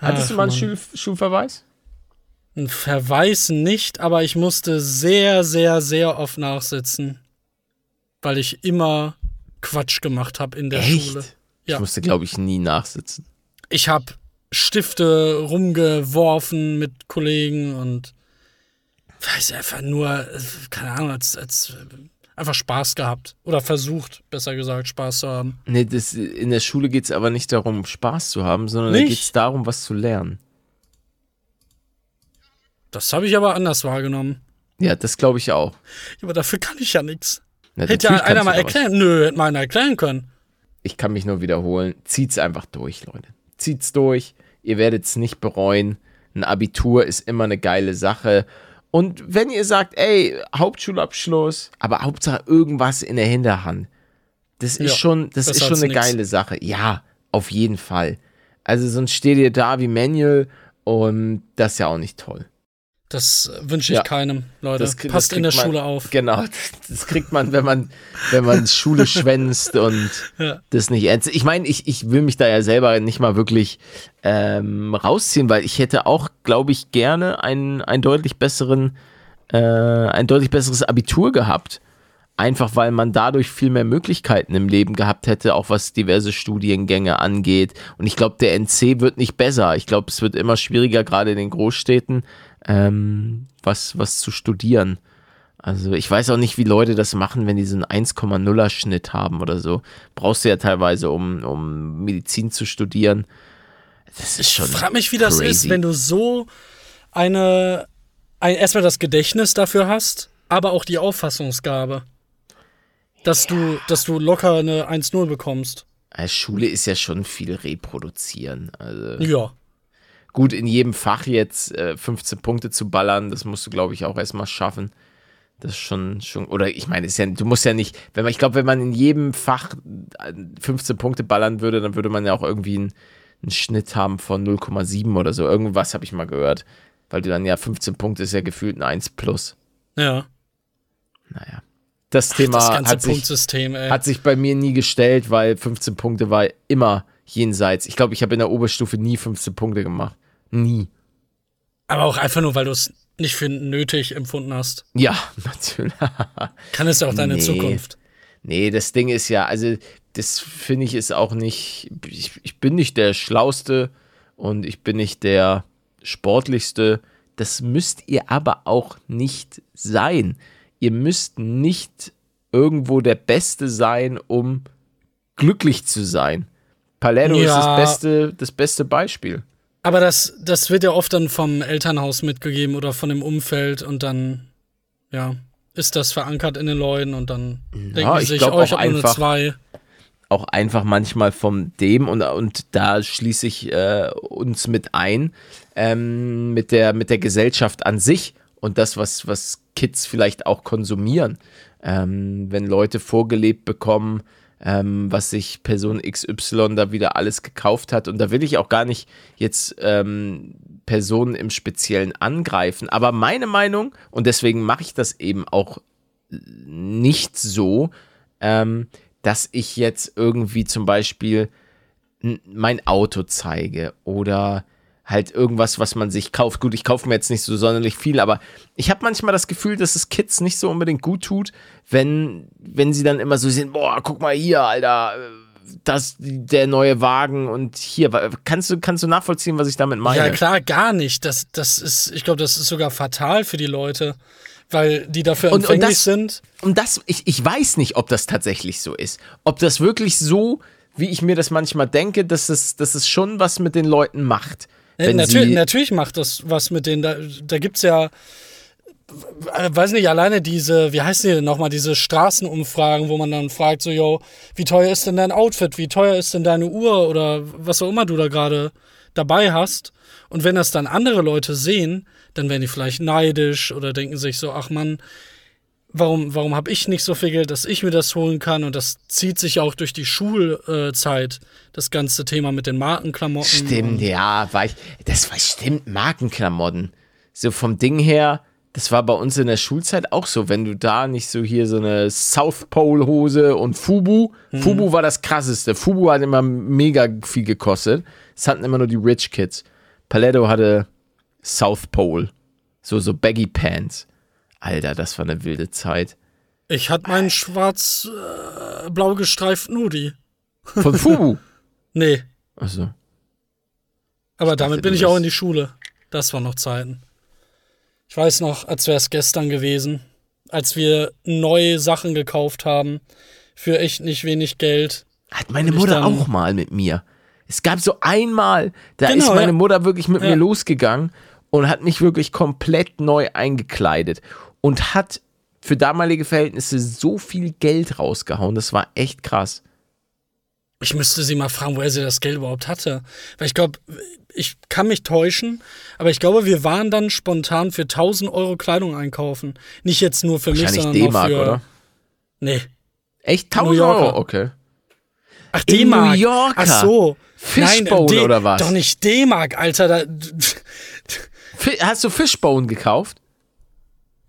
Hattest du mal einen Ach, Schul Schulverweis? Ein Verweis nicht, aber ich musste sehr, sehr, sehr oft nachsitzen. Weil ich immer Quatsch gemacht habe in der Schule. Ich Ja. musste, glaube ich, nie nachsitzen. Ich habe Stifte rumgeworfen mit Kollegen und weiß einfach nur, äh, keine Ahnung, als, als einfach Spaß gehabt. Oder versucht, besser gesagt, Spaß zu haben. Nee, das, in der Schule geht es aber nicht darum, Spaß zu haben, sondern geht es darum, was zu lernen. Das habe ich aber anders wahrgenommen. Ja, das glaube ich auch. Aber dafür kann ich ja nichts. Ja, Hätte ja einer mal was. erklären. Nö, hätte mal einer erklären können. Ich kann mich nur wiederholen. Zieht's einfach durch, Leute. Zieht's durch. Ihr werdet es nicht bereuen. Ein Abitur ist immer eine geile Sache. Und wenn ihr sagt, ey, Hauptschulabschluss, aber Hauptsache irgendwas in der Hinterhand, das ist Ja, schon, das ist schon eine nix. geile Sache. Ja, auf jeden Fall. Also sonst steht ihr da wie Manual und das ist ja auch nicht toll. Das wünsche ich Ja. keinem, Leute. Das, das Passt in der man- Schule auf. Genau, das, das kriegt man, wenn man, wenn man Schule schwänzt und Ja. das nicht ernst. Ich meine, ich, ich will mich da ja selber nicht mal wirklich ähm, rausziehen, weil ich hätte auch, glaube ich, gerne einen, einen deutlich besseren, äh, ein deutlich besseres Abitur gehabt. Einfach weil man dadurch viel mehr Möglichkeiten im Leben gehabt hätte, auch was diverse Studiengänge angeht. Und ich glaube, der NC wird nicht besser. Ich glaube, es wird immer schwieriger, gerade in den Großstädten, ähm, was, was zu studieren. Also ich weiß auch nicht, wie Leute das machen, wenn die so einen 1,0er Schnitt haben oder so. Brauchst du ja teilweise, um, um Medizin zu studieren. Das ist schon. Ich frage mich, wie das crazy. ist, wenn du so eine, ein, erstmal das Gedächtnis dafür hast, aber auch die Auffassungsgabe. Dass du, dass du locker eine 1-0 bekommst. Als Schule ist ja schon viel reproduzieren. Also Ja. Gut, in jedem Fach jetzt äh, 15 Punkte zu ballern, das musst du, glaube ich, auch erstmal schaffen. Das ist schon, schon, oder ich meine, ist ja, du musst ja nicht, wenn man, ich glaube, wenn man in jedem Fach äh, 15 Punkte ballern würde, dann würde man ja auch irgendwie einen, einen Schnitt haben von 0,7 oder so. Irgendwas habe ich mal gehört. Weil du dann ja 15 Punkte ist ja gefühlt ein 1 plus. Ja. Naja. Das Thema das ganze hat sich, hat sich bei mir nie gestellt, weil 15 Punkte war immer jenseits. Ich glaube, ich habe in der Oberstufe nie 15 Punkte gemacht. Nie. aber auch einfach nur, weil du es nicht für nötig empfunden hast. Ja, natürlich. Kann es ja auch deine Nee. Zukunft. Nee, das Ding ist ja, also das finde ich ist auch nicht, ich, ich bin nicht der Schlauste und ich bin nicht der Sportlichste. Das müsst ihr aber auch nicht sein. Ihr müsst nicht irgendwo der Beste sein, um glücklich zu sein. Palermo ist Ja. das beste, das beste Beispiel. Aber das, das wird ja oft dann vom Elternhaus mitgegeben oder von dem Umfeld und dann, ja, ist das verankert in den Leuten und dann denken die ich sich, glaub oh, ich habe nur zwei. auch einfach manchmal vom dem und, und da schließe ich äh, uns mit ein, ähm, mit, der, mit der Gesellschaft an sich und das, was, was Kids vielleicht auch konsumieren. Ähm, wenn Leute vorgelebt bekommen, ähm, was sich Person XY da wieder alles gekauft hat. Und da will ich auch gar nicht jetzt ähm, Personen im Speziellen angreifen. Aber meine Meinung, und deswegen mache ich das eben auch nicht so, ähm, dass ich jetzt irgendwie zum Beispiel mein Auto zeige oder halt irgendwas, was man sich kauft. Gut, ich kaufe mir jetzt nicht so sonderlich viel, aber ich habe manchmal das Gefühl, dass es Kids nicht so unbedingt gut tut, wenn, wenn sie dann immer so sehen, boah, guck mal hier, Alter, äh, das der neue Wagen und hier, kannst du, kannst du nachvollziehen, was ich damit meine? Ja, klar, gar nicht. Das, das ist, ich glaube, das ist sogar fatal für die Leute, weil die dafür Und- und empfänglich das- sind. Und das, ich, ich weiß nicht, ob das tatsächlich so ist. Ob das wirklich so, wie ich mir das manchmal denke, dass es, dass es schon was mit den Leuten macht. Wenn natürlich, sie, natürlich macht das was mit denen. Da, da gibt es ja, äh, weiß nicht, alleine diese, wie heißen die denn nochmal, diese Straßenumfragen, wo man dann fragt, so, yo, wie teuer ist denn dein Outfit? Wie teuer ist denn deine Uhr? Oder was auch immer du da gerade dabei hast. Und wenn das dann andere Leute sehen, dann werden die vielleicht neidisch oder denken sich so, ach Mann, warum, warum habe ich nicht so viel Geld, dass ich mir das holen kann? Und das zieht sich auch durch die Schulzeit, das ganze Thema mit den Markenklamotten. Stimmt, ja, war ich, das war stimmt, Markenklamotten. So vom Ding her, das war bei uns in der Schulzeit auch so, wenn du da nicht so hier so eine South Pole Hose und Fubu, Fubu war das krasseste. Fubu hat immer mega viel gekostet. Es hatten immer nur die Rich Kids. Paletto hatte South Pole, so so Baggy Pants. Alter, das war eine wilde Zeit. Ich hatte meinen schwarz-blau gestreiften Hoodie. Von Fubu. Nee, Also, aber damit dachte, bin ich auch in die Schule. Das waren noch Zeiten. Ich weiß noch, als wäre es gestern gewesen, als wir neue Sachen gekauft haben für echt nicht wenig Geld. Hat meine ich Mutter auch mal mit mir. Es gab so einmal, da Genau, ist meine ja. Mutter wirklich mit Ja. mir losgegangen und hat mich wirklich komplett neu eingekleidet und hat für damalige Verhältnisse so viel Geld rausgehauen. Das war echt krass. Ich müsste sie mal fragen, woher sie das Geld überhaupt hatte. Weil ich glaube, ich kann mich täuschen, aber ich glaube, wir waren dann spontan für 1000 Euro Kleidung einkaufen. Nicht jetzt nur für mich, sondern auch D-Mark, für. oder? Nee. Echt? 1000 New Yorker. Euro? Okay. Ach, D-Mark. New Yorker. Ach so. Fishbone D- oder was? Doch nicht D-Mark, Alter. Da, Hast du Fishbone gekauft?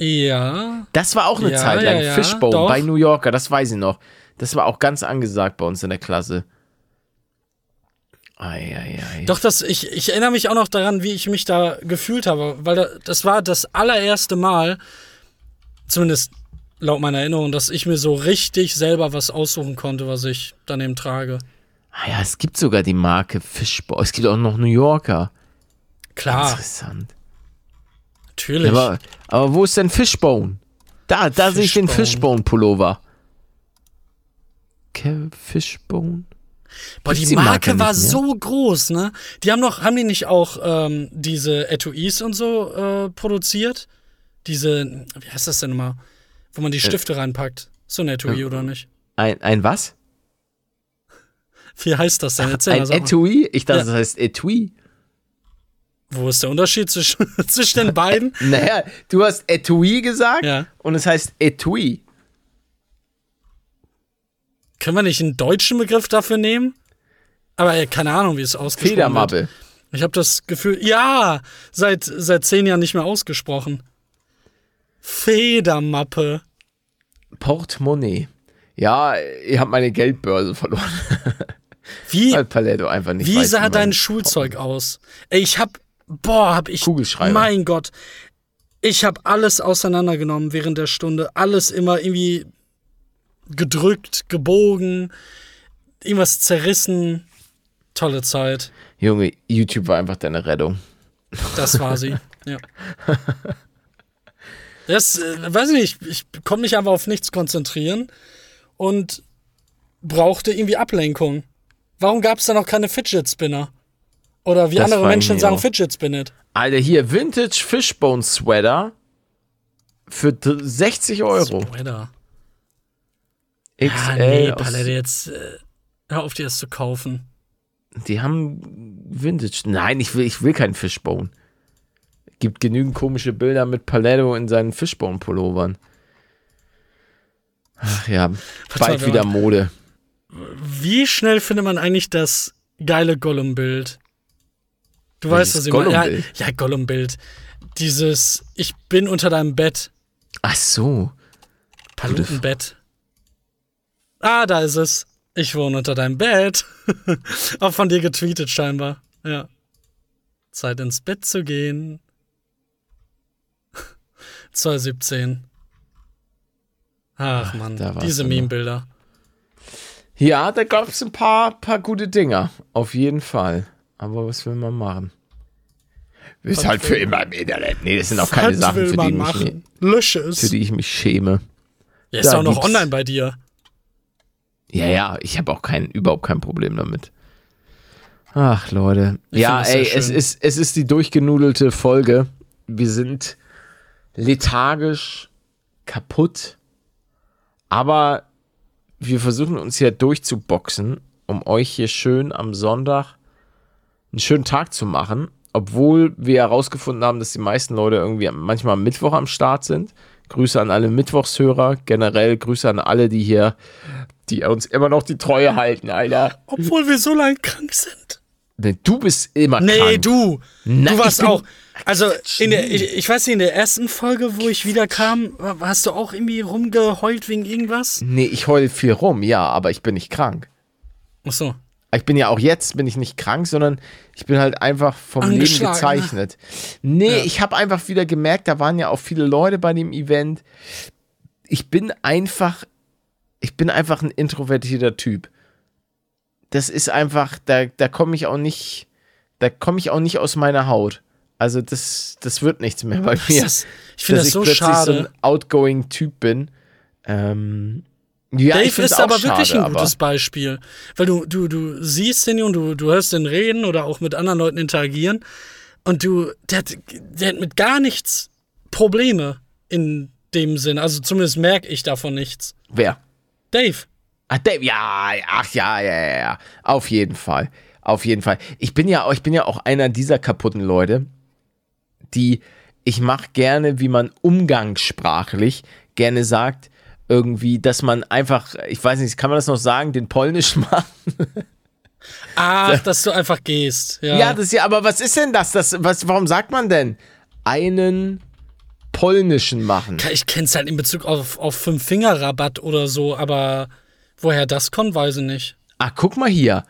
Ja. Das war auch eine Ja, Zeit lang. ja, ja, Fishbone doch. bei New Yorker, das weiß ich noch. Das war auch ganz angesagt bei uns in der Klasse. Eieiei. Doch, das, ich, ich erinnere mich auch noch daran, wie ich mich da gefühlt habe, weil da, das war das allererste Mal, zumindest laut meiner Erinnerung, dass ich mir so richtig selber was aussuchen konnte, was ich dann eben trage. Ah ja, es gibt sogar die Marke Fishbone. Es gibt auch noch New Yorker. Klar, Interessant. Natürlich. Aber, aber wo ist denn Fishbone? Da, da sehe ich den Fishbone. Fishbone-Pullover. Kev Fishbone? Boah, die die Marke Marke war so groß, ne? Die haben noch, haben die nicht auch ähm, diese Etuis und so äh, produziert? Diese, wie heißt das denn immer? Wo man die Stifte reinpackt. So ein Etui, oder nicht? Ein, ein was? Wie heißt das denn? Erzähl Ein. Etui? Ich dachte, Ja. das heißt Etui. Wo ist der Unterschied zwischen, zwischen den beiden? Naja, du hast Etui gesagt Ja. und es heißt Etui. Können wir nicht einen deutschen Begriff dafür nehmen? Aber keine Ahnung, wie es ausgesprochen wird. Federmappe. Ich habe das Gefühl, ja, seit, seit zehn Jahren nicht mehr ausgesprochen. Federmappe. Portemonnaie. Ja, ihr habt meine Geldbörse verloren. Wie, Weil Paletto einfach nicht wie sah dein Schulzeug aus? Ey, ich hab, boah, hab ich, Kugelschreiber. mein Gott, ich hab alles auseinandergenommen während der Stunde. Alles immer irgendwie gedrückt, gebogen, irgendwas zerrissen. Tolle Zeit. Junge, YouTube war einfach deine Rettung. Das war sie. ja. Das, äh, weiß ich nicht, ich konnte mich einfach auf nichts konzentrieren und brauchte irgendwie Ablenkung. Warum gab es da noch keine Fidget Spinner? Oder wie Das andere Menschen sagen. Fidget Spinnet. Alter, hier, Vintage Fishbone Sweater für d- 60 Euro. Sweater. XL. Ah, nee, Palette, jetzt äh, hör auf, dir das zu kaufen. die haben Vintage. Nein, ich will, ich will keinen Fishbone. Gibt genügend komische Bilder mit Paletto in seinen Fishbone-Pullovern. Ach ja, bald wieder Mode. Wie schnell findet man eigentlich das geile Gollum-Bild? Du weißt, Welches was ich meine. Ja, Gollum-Bild? ja, Gollum-Bild. Dieses, ich bin unter deinem Bett. Ach so. Palutenbett. Ah, da ist es. Ich wohne unter deinem Bett. Auch von dir getweetet scheinbar. Ja. Zeit ins Bett zu gehen. 2017. Ach man, diese immer. Meme-Bilder. Ja, da gab es ein paar, paar gute Dinger. Auf jeden Fall. Aber was will man machen? Ist halt für immer im Internet. Nee, das sind auch keine Sachen, für die, man ich mich, machen? Lösche es. für die ich mich schäme. ja, ist da auch noch gibt's- online bei dir. Ja, ja, ich habe auch kein, überhaupt kein Problem damit. Ach, Leute. ja, das sehr ey, es ist, es ist die durchgenudelte Folge. Wir sind lethargisch, kaputt. Aber wir versuchen uns hier durchzuboxen, um euch hier schön am Sonntag einen schönen Tag zu machen. Obwohl wir herausgefunden haben, dass die meisten Leute irgendwie manchmal am Mittwoch am Start sind. Grüße an alle Mittwochshörer. Generell Grüße an alle, die hier, die uns immer noch die Treue halten, Alter. Obwohl wir so lange krank sind. Nee, Du bist immer Nee, krank. du. Nein, du warst auch. Also, in der, ich, ich weiß nicht, in der ersten Folge, wo ich wieder kam, hast du auch irgendwie rumgeheult wegen irgendwas? Nee, ich heule viel rum, ja, aber ich bin nicht krank. Ach so. Ich bin ja auch jetzt, bin ich nicht krank, sondern ich bin halt einfach vom Leben Angeschlagen, gezeichnet. Nee, Ja. ich habe einfach wieder gemerkt, da waren ja auch viele Leute bei dem Event. Ich bin einfach, ich bin einfach ein introvertierter Typ. Das ist einfach, da, da komme ich auch nicht, da komme ich auch nicht aus meiner Haut. Also das, das wird nichts mehr bei mir. das? Ich finde dass das so plötzlich schade. so ein outgoing Typ bin. Ähm, ja, Dave ist aber wirklich schade, ein gutes Beispiel. Weil du, du, du siehst den und du, du hörst den reden oder auch mit anderen Leuten interagieren. Und du, der hat, der hat mit gar nichts Probleme in dem Sinn. Also zumindest merke ich davon nichts. Wer? Dave. Ach, Dave, ja, ach ja, ja, ja, ja. Auf jeden Fall. Auf jeden Fall. Ich bin ja, ich bin ja auch einer dieser kaputten Leute, die ich mache gerne, wie man umgangssprachlich gerne sagt, irgendwie, dass man einfach, ich weiß nicht, kann man das noch sagen, den Polnisch machen? Ach, dass du einfach gehst. Ja, Ja, das ja, aber was ist denn das? das was, warum sagt man denn? Einen polnischen machen. ich kenn's halt in Bezug auf, auf Fünf-Finger-Rabatt oder so, aber woher das kommt, weiß ich nicht. Ach, guck mal hier.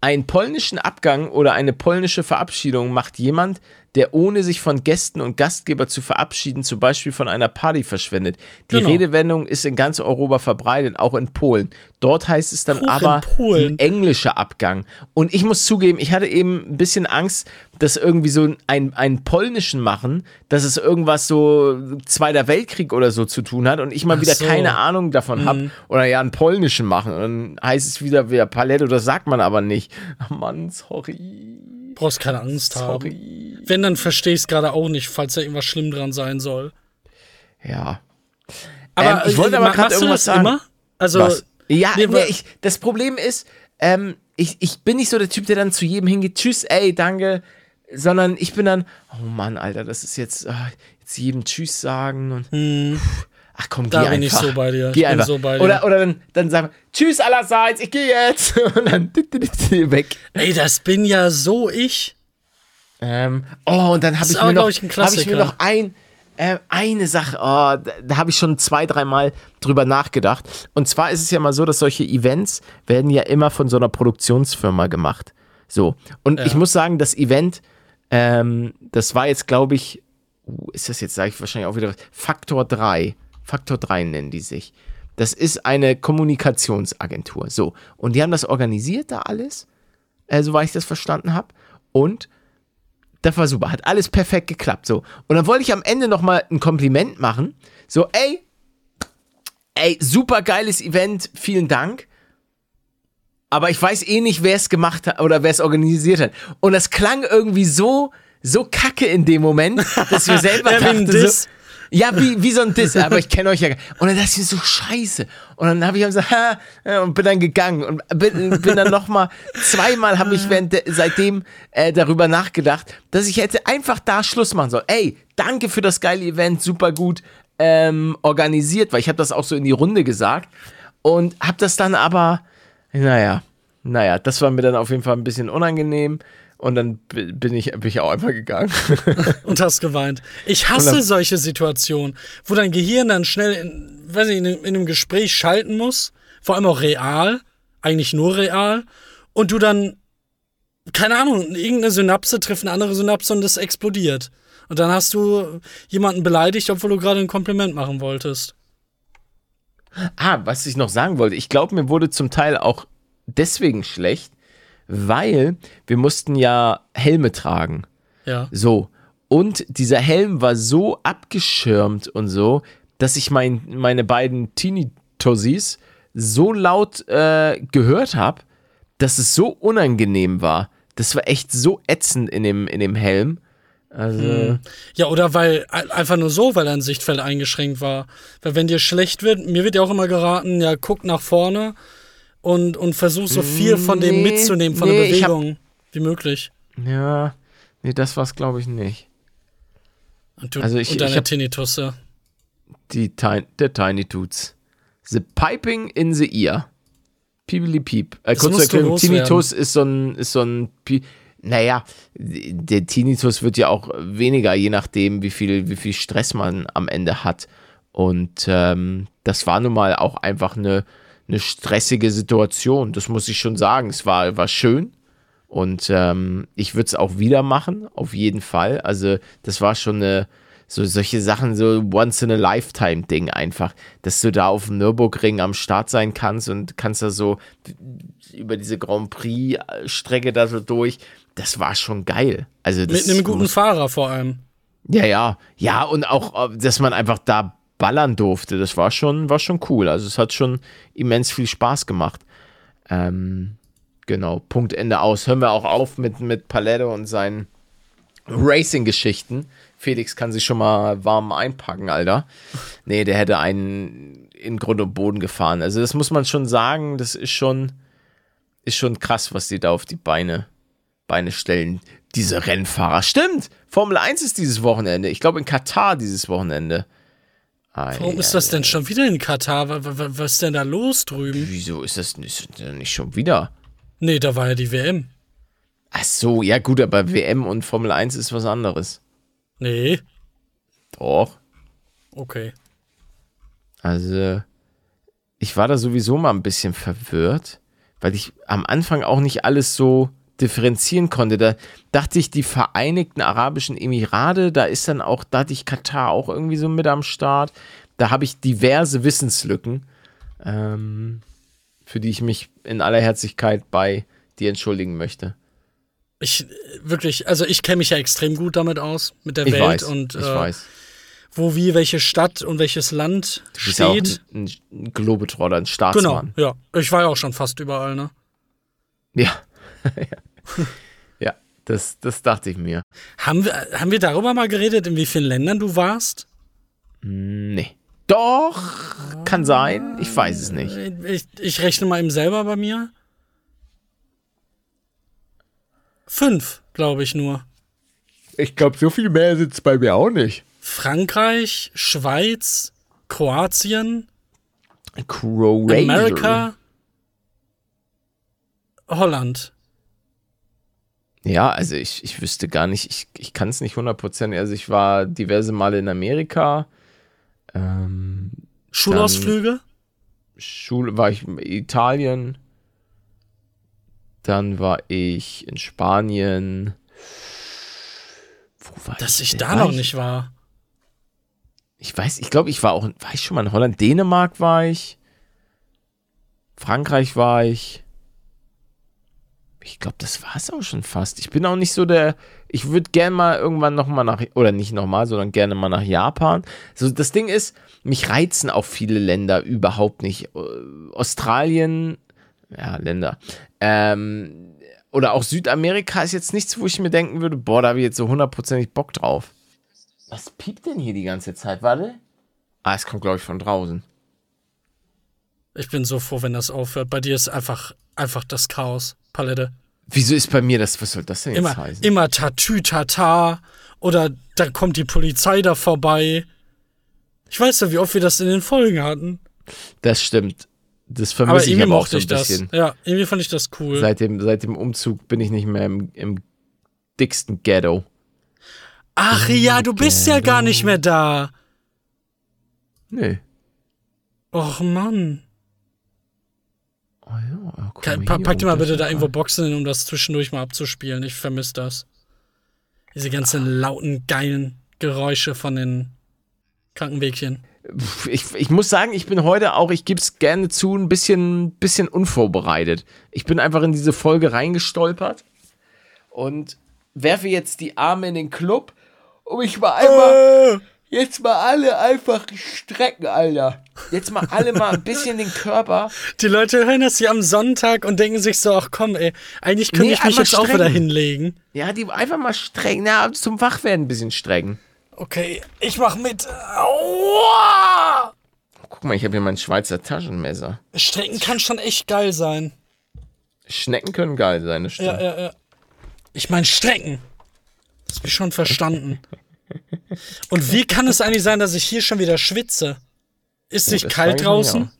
Einen polnischen Abgang oder eine polnische Verabschiedung macht jemand, der ohne sich von Gästen und Gastgeber zu verabschieden, zum Beispiel von einer Party verschwendet. Die Genau. Redewendung ist in ganz Europa verbreitet, auch in Polen. Dort heißt es dann in aber Polen? ein englischer Abgang. Und ich muss zugeben, ich hatte eben ein bisschen Angst, dass irgendwie so ein, einen polnischen machen, dass es irgendwas so Zweiter Weltkrieg oder so zu tun hat und ich mal Ach wieder so. Mhm. keine Ahnung davon habe oder ja einen polnischen machen. Und dann heißt es wieder wieder Palette, das sagt man aber nicht. Ach Mann, sorry. Brauchst keine Angst haben. Sorry. Wenn, dann verstehe ich es gerade auch nicht, falls da irgendwas schlimm dran sein soll. Ja. Aber Ähm, ich wollte äh, aber gerade irgendwas sagen. immer? Also, Was? Ja, nee, nee, ich, das Problem ist, ähm, ich, ich bin nicht so der Typ, der dann zu jedem hingeht, tschüss, ey, danke, sondern ich bin dann, oh Mann, Alter, das ist jetzt, ah, jetzt jedem Tschüss sagen und, pff, ach komm, Hm. Da geh bin ich einfach. so bei dir. Geh Ich bin einfach. so bei dir. Oder, oder dann, dann sagen wir, tschüss allerseits, ich gehe jetzt und dann weg. ey, das bin ja so ich. Ähm, oh, und dann habe ich, mir noch- ich, hab ich mir noch ein, äh, eine Sache, oh, da, da habe ich schon zwei, dreimal drüber nachgedacht. Und zwar ist es ja mal so, dass solche Events werden ja immer von so einer Produktionsfirma gemacht. So. Und ich muss sagen, das Event, ähm, das war jetzt, glaube ich, uh, ist das jetzt, sage ich wahrscheinlich auch wieder Faktor 3. Faktor 3 nennen die sich. Das ist eine Kommunikationsagentur. So. Und die haben das organisiert da alles, äh, soweit ich das verstanden habe. Und das war super, hat alles perfekt geklappt. So. Und dann wollte ich am Ende nochmal ein Kompliment machen. So, ey, ey, super geiles Event, vielen Dank. Aber ich weiß eh nicht, wer es gemacht hat oder wer es organisiert hat. Und das klang irgendwie so, so kacke in dem Moment, dass mir selber Ja, wie ein dachte, Diss. so, ja, wie, wie so ein Diss, aber ich kenne euch ja. gar- Und dann dachte ich mir so, scheiße. Und dann habe ich gesagt, ha, und bin dann gegangen und bin, bin dann nochmal, zweimal habe ich während seitdem äh, darüber nachgedacht, dass ich hätte einfach da Schluss machen sollen. Ey, danke für das geile Event, super gut ähm, organisiert, weil ich habe das auch so in die Runde gesagt und habe das dann aber, naja, naja, das war mir dann auf jeden Fall ein bisschen unangenehm. Und dann bi- bin ich, bin ich auch einfach gegangen. und hast geweint. Ich hasse dann- solche Situationen, wo dein Gehirn dann schnell, in, weiß nicht, in, in einem Gespräch schalten muss, vor allem auch real, eigentlich nur real, und du dann, keine Ahnung, irgendeine Synapse trifft eine andere Synapse und das explodiert. Und dann hast du jemanden beleidigt, obwohl du gerade ein Kompliment machen wolltest. Ah, was ich noch sagen wollte, ich glaube, mir wurde zum Teil auch deswegen schlecht, weil wir mussten ja Helme tragen. Ja. So. Und dieser Helm war so abgeschirmt und so, dass ich mein, meine beiden Teenie-Tossis so laut äh, gehört habe, dass es so unangenehm war. Das war echt so ätzend in dem, in dem Helm. Also, Ja, oder weil ein- einfach nur so, weil dein Sichtfeld eingeschränkt war. Weil wenn dir schlecht wird, mir wird ja auch immer geraten, ja, guck nach vorne und, und versuch so viel von dem Nee, mitzunehmen, von nee, der ich hab- Bewegung wie möglich. ja, nee, das war's glaube ich nicht. Und, du, Also ich- und deine ich. Die der Tiny Toots. The Piping in the Ear. Piebeli Piep. Äh, zur Erklärung. Tinnitus ist so ein, ist so ein naja, der Tinnitus wird ja auch weniger, je nachdem, wie viel, wie viel Stress man am Ende hat. Und ähm, das war nun mal auch einfach eine, eine stressige Situation. Das muss ich schon sagen. Es war, war schön. Und ähm, ich würde es auch wieder machen, auf jeden Fall. Also, das war schon eine, so solche Sachen, so once in a lifetime Ding einfach, dass du da auf dem Nürburgring am Start sein kannst und kannst da so über diese Grand Prix Strecke da so durch. Das war schon geil. Also Mit einem guten Fahrer vor allem. ja, ja. Ja, und auch, äh, dass man einfach da ballern durfte, das war schon, war schon cool. Also es hat schon immens viel Spaß gemacht. Ähm, genau, Punkt Ende aus. Hören wir auch auf mit, mit Palette und seinen Racing-Geschichten. Felix kann sich schon mal warm einpacken, Alter. Nee, der hätte einen in Grund und Boden gefahren. Also das muss man schon sagen, das ist schon, ist schon krass, was die da auf die Beine, Beine stellen. Diese Rennfahrer. Stimmt! Formel 1 ist dieses Wochenende. Ich glaube in Katar dieses Wochenende. Warum ist das denn schon wieder in Katar? Wa- wa- wa- Was ist denn da los drüben? Wieso ist das nicht, nicht schon wieder? Nee, da war ja die WM. Ach so, ja gut, aber WM und Formel 1 ist was anderes. Nee. Doch. Okay. Also, ich war da sowieso mal ein bisschen verwirrt, weil ich am Anfang auch nicht alles so differenzieren konnte. Da dachte ich, die Vereinigten Arabischen Emirate, da ist dann auch, da hatte ich Katar auch irgendwie so mit am Start. Da habe ich diverse Wissenslücken, ähm, für die ich mich in aller Herzlichkeit bei dir entschuldigen möchte. Ich äh, wirklich, also ich kenne mich ja extrem gut damit aus, mit der Ich Welt weiß, und ich äh, weiß. wo wie welche Stadt und welches Land Du bist ja auch steht. ein, ein Globetrotter, ein genau, Staatsmann. ja. Ich war ja auch schon fast überall, ne? Ja. Ja. ja, das, das dachte ich mir. Haben wir, haben wir darüber mal geredet, in wie vielen Ländern du warst? Nee. Doch, kann sein. Ich weiß es nicht. Ich, ich rechne mal eben selber bei mir. Fünf, glaube ich nur. Ich glaube, so viel mehr es bei mir auch nicht. Frankreich, Schweiz, Kroatien, Croatia. Amerika, Holland. Ja, also ich, ich wüsste gar nicht, ich, ich kann es nicht 100%. Also ich war diverse Male in Amerika. Ähm, Schulausflüge? Schule war ich in Italien. Dann war ich in Spanien. Wo war Dass ich denn? da War noch ich- nicht war. Ich weiß, ich glaube, ich war auch, war ich schon mal in Holland? Dänemark war ich. Frankreich war ich. Ich glaube, das war es auch schon fast. Ich bin auch nicht so der, ich würde gerne mal irgendwann nochmal nach, oder nicht nochmal, sondern gerne mal nach Japan. So, das Ding ist, mich reizen auch viele Länder überhaupt nicht. Äh, Australien, ja, Länder. Ähm, oder auch Südamerika ist jetzt nichts, wo ich mir denken würde, boah, da habe ich jetzt so hundertprozentig Bock drauf. Was piept denn hier die ganze Zeit? Warte. Ah, es kommt, glaube ich, von draußen. Ich bin so froh, wenn das aufhört. Bei dir ist einfach, einfach das Chaos. Palette. Wieso ist bei mir das, was soll das denn jetzt Immer, heißen? immer Tatütata. Oder dann kommt die Polizei da vorbei. Ich weiß ja, wie oft wir das in den Folgen hatten. Das stimmt. Das Aber vermisse ich irgendwie aber auch so ein ich das. bisschen. Ja, irgendwie fand ich das cool. Seit dem, seit dem Umzug bin ich nicht mehr im, im dicksten Ghetto. Ach ja, du bist ja gar nicht mehr da. Nö. Och Mann. Oh Kann, mal pa pack dir mal bitte da irgendwo Boxen hin, um das zwischendurch mal abzuspielen. Ich vermisse das. Diese ganzen lauten, geilen Geräusche von den Krankenwegchen. ich, ich muss sagen, ich bin heute auch, ich gebe es gerne zu, ein bisschen, bisschen unvorbereitet. Ich bin einfach in diese Folge reingestolpert und werfe jetzt die Arme in den Club, um mich mal einmal, jetzt mal alle einfach strecken, Alter. Jetzt mal alle mal ein bisschen den Körper. Die Leute hören das hier am Sonntag und denken sich so, ach komm, ey, eigentlich könnte Nee, ich mich jetzt auch strecken. wieder hinlegen. Ja, die einfach mal strecken, na, zum Wachwerden ein bisschen strecken. Okay, ich mach mit. Aua! Guck mal, ich habe hier mein Schweizer Taschenmesser. Strecken kann schon echt geil sein. Schnecken können geil sein, das stimmt. Ja, ja, ja. Ich meine Strecken. Das hab ich schon verstanden. Und wie kann es eigentlich sein, dass ich hier schon wieder schwitze? Ist nicht das kalt draußen?